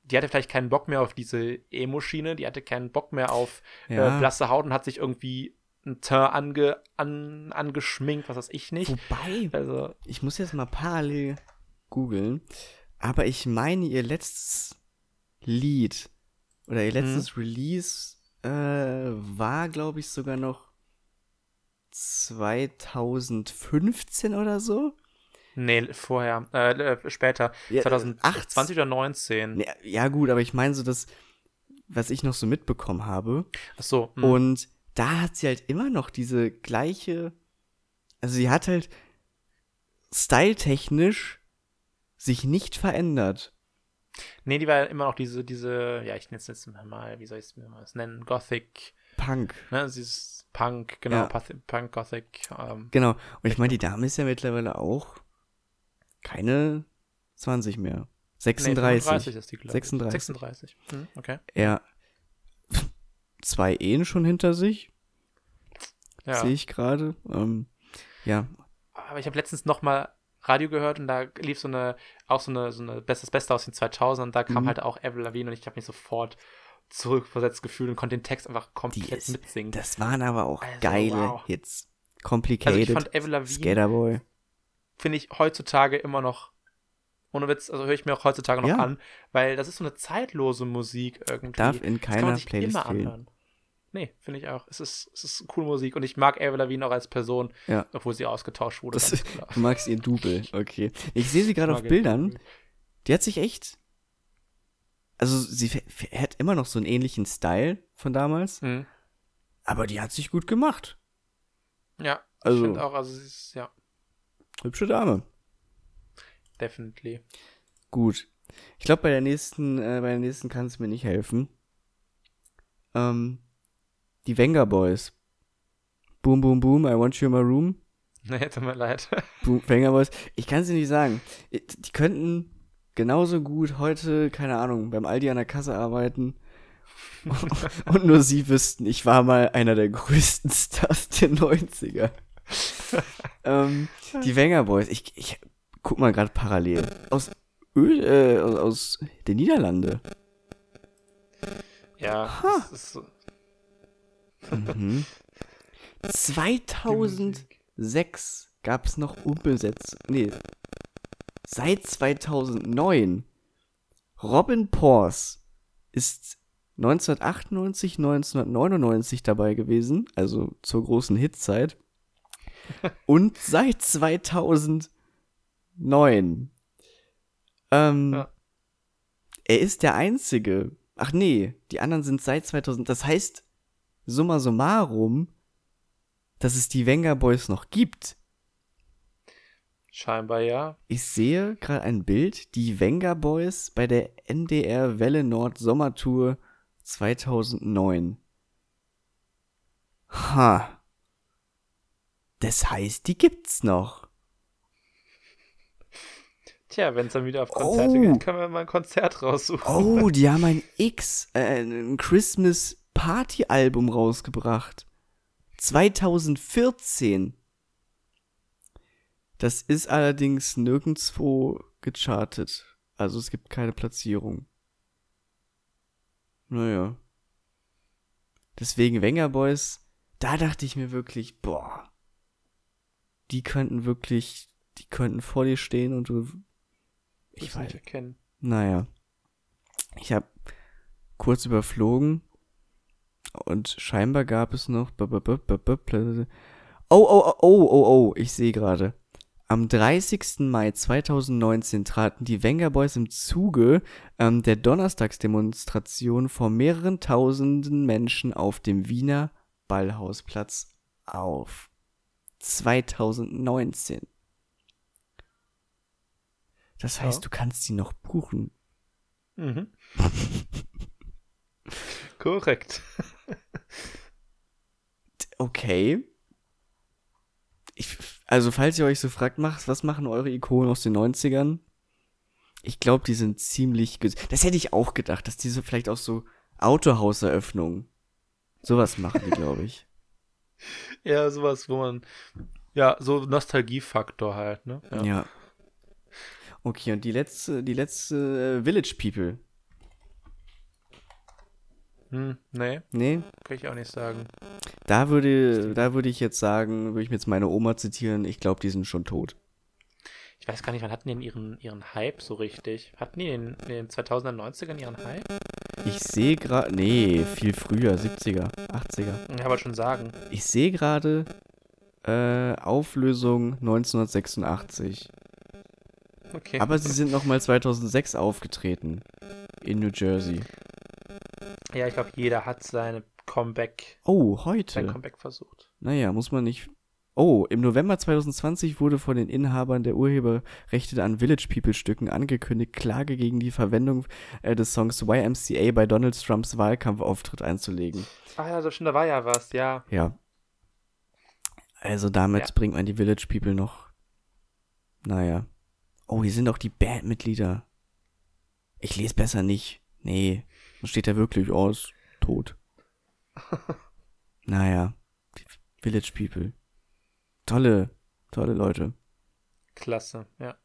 die hatte vielleicht keinen Bock mehr auf diese Emo-Schiene, die hatte keinen Bock mehr auf Ja. äh, blasse Haut und hat sich irgendwie ein Teint ange, an, angeschminkt, was weiß ich nicht. Wobei, Also, ich muss jetzt mal parallel googeln, aber ich meine, ihr letztes Lied oder ihr letztes Release äh, war, glaube ich, sogar noch 2015 oder so. nee, vorher, äh, äh, später, Ja, 2020 oder 19. Ja, ja gut, aber ich meine so das, was ich noch so mitbekommen habe. Ach so, hm. Und da hat sie halt immer noch diese gleiche, also sie hat halt styletechnisch sich nicht verändert. Nee, die war ja immer noch diese, diese, ja, ich nenne es jetzt mal, wie soll ich es mir mal nennen, Gothic, Punk. ne, dieses Punk, genau, Ja. Punk, Gothic, ähm, Genau. Und ich meine, die Dame ist ja mittlerweile auch keine 20 mehr. 36. 35 ist die, glaube ich. 36. 36, hm, okay. Ja. Zwei Ehen schon hinter sich, Ja, sehe ich gerade. Ähm, ja. aber ich habe letztens noch mal Radio gehört und da lief so eine, auch so eine, so eine Bestes Beste aus den 2000ern und da kam Mhm. halt auch Avril Lavigne und ich habe mich sofort zurückversetzt gefühlt und konnte den Text einfach komplett ist- mitsingen. Das waren aber auch Also, geile wow. Hits. Also Complicated, ich fand Avril Lavigne, Skaterboy. finde ich heutzutage immer noch, ohne Witz, also höre ich mir auch heutzutage noch Ja. an, weil das ist so eine zeitlose Musik irgendwie. Darf in keiner Playlist immer fehlen. anhören. Nee, finde ich auch. Es ist, es ist coole Musik und ich mag Avril Lavigne auch als Person, Ja. obwohl sie ausgetauscht wurde. Das, du magst ihr Double, okay. Ich sehe sie gerade auf. Bildern. Die hat sich echt. Also, sie hat immer noch so einen ähnlichen Style von damals, Mhm. aber die hat sich gut gemacht. Ja, Also- ich finde auch, also sie ist, ja, Hübsche Dame. definitely. Gut. Ich glaube, bei der nächsten, äh, bei der nächsten kann es mir nicht helfen. Ähm, die Venga Boys. Boom, boom, boom, I want you in my room. [laughs] Nee, tut mir leid. Boom, Venga Boys. Ich kann es dir nicht sagen. Die könnten genauso gut heute, keine Ahnung, beim Aldi an der Kasse arbeiten. [laughs] Und nur sie wüssten, ich war mal einer der größten Stars der 90er. [laughs] ähm, die Wenger Boys, ich, ich guck mal gerade parallel. Aus Öl, äh, aus, aus den Niederlande. Ja, es ist so. Mhm. 2006 gab es noch Umbesetzung. Nee. Seit 2009. Robin Pors ist 1998, 1999 dabei gewesen, also zur großen Hitzeit. [laughs] Und seit 2009. Ähm, Ja. Er ist der Einzige. Ach nee, die anderen sind seit 2000. Das heißt, summa summarum, dass es die Wenger Boys noch gibt. Scheinbar ja. Ich sehe gerade ein Bild, die Wenger Boys bei der NDR Welle Nord Sommertour 2009. Ha. Das heißt, die gibt's noch. Tja, wenn es dann wieder auf Konzerte Oh. geht, können wir mal ein Konzert raussuchen. Oh, die haben ein X, äh, ein Christmas Party Album rausgebracht. 2014. Das ist allerdings nirgendwo gechartet. Also es gibt keine Platzierung. Naja. Deswegen Wenger Boys, da dachte ich mir wirklich, boah, die könnten wirklich, die könnten vor dir stehen und du, ich Ich weiß, nicht erkennen. naja. Ich habe kurz überflogen und scheinbar gab es noch. Oh, oh, oh, oh, oh, oh, ich sehe gerade. Am 30. Mai 2019 traten die Wenger Boys im Zuge ähm, der Donnerstagsdemonstration vor mehreren tausenden Menschen auf dem Wiener Ballhausplatz auf. 2019. Das heißt, Ja. du kannst sie noch buchen. Mhm. [laughs] Korrekt. [laughs] Okay. Ich, also, falls ihr euch so fragt, macht, was machen eure Ikonen aus den 90ern? Ich glaube, die sind ziemlich. Das hätte ich auch gedacht, dass die so vielleicht auch so Autohauseröffnungen. Sowas machen die, glaube ich. [laughs] Ja, sowas, wo man. Ja, so Nostalgiefaktor halt, ne? Ja. Okay, und die letzte, die letzte äh, Village People. Hm, nee, Nee, kann ich auch nicht sagen. da würde, da würde ich jetzt sagen, würde ich mir jetzt meine Oma zitieren, ich glaube, die sind schon tot. Ich weiß gar nicht, wann hatten die denn ihren, ihren Hype so richtig? Hatten die in, in den 2090ern ihren Hype? Ich sehe gerade, nee, viel früher, 70er, 80er. Ja, wollte schon sagen. Ich sehe gerade äh, Auflösung 1986. Okay. Aber sie [laughs] sind nochmal 2006 aufgetreten. In New Jersey. Ja, ich glaube, jeder hat seine Comeback, Oh, sein heute. Comeback versucht. Naja, muss man nicht. Oh, im November 2020 wurde von den Inhabern der Urheberrechte an Village People Stücken angekündigt, Klage gegen die Verwendung äh, des Songs YMCA bei Donald Trumps Wahlkampfauftritt einzulegen. Ah ja, so stimmt, da war ja was, ja. Ja. Also damit Ja. bringt man die Village People noch. Naja. Oh, hier sind auch die Bandmitglieder. Ich lese besser nicht. Nee. Was steht da wirklich aus? Tot. [laughs] naja. Die Village People. Tolle, tolle Leute. Klasse, ja.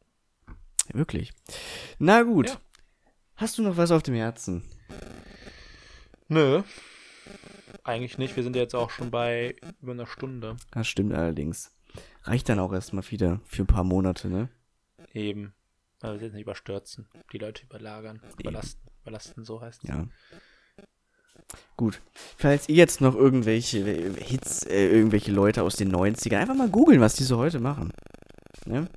Ja, wirklich. Na gut. Ja. Hast du noch was auf dem Herzen? Nö. Eigentlich nicht. Wir sind jetzt auch schon bei über einer Stunde. Das stimmt allerdings. Reicht dann auch erstmal wieder für ein paar Monate, ne? Eben. Aber wir jetzt nicht überstürzen. Die Leute überlagern. Überlasten. Überlasten, so heißt es. Ja. Gut. Falls ihr jetzt noch irgendwelche Hits, äh, irgendwelche Leute aus den 90ern, einfach mal googeln, was die so heute machen. Ne?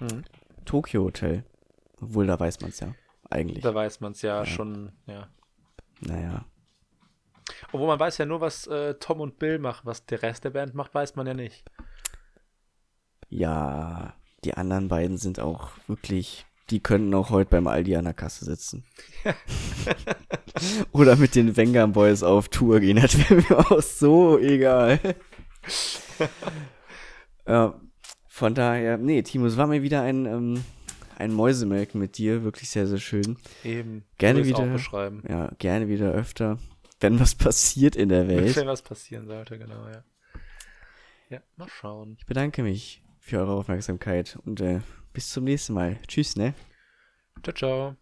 Mhm. Tokyo Hotel. Obwohl, da weiß man es ja. Eigentlich. Da weiß man es ja, ja, schon, ja. Naja. Obwohl man weiß ja nur, was äh, Tom und Bill machen. Was der Rest der Band macht, weiß man ja nicht. Ja, die anderen beiden sind auch wirklich, die könnten auch heute beim Aldi an der Kasse sitzen. [laughs] Oder mit den Wenger Boys auf Tour gehen, das wäre mir auch so egal. [laughs] ja, von daher, nee, Timo, es war mir wieder ein, ähm, ein Mäusemelken mit dir, wirklich sehr, sehr schön. Eben. Gerne wieder. beschreiben. Ja, gerne wieder öfter, wenn was passiert in der Welt. Wenn was passieren sollte, genau, ja. Ja, mal schauen. Ich bedanke mich für eure Aufmerksamkeit und äh, bis zum nächsten Mal. Tschüss, ne? Ciao, ciao.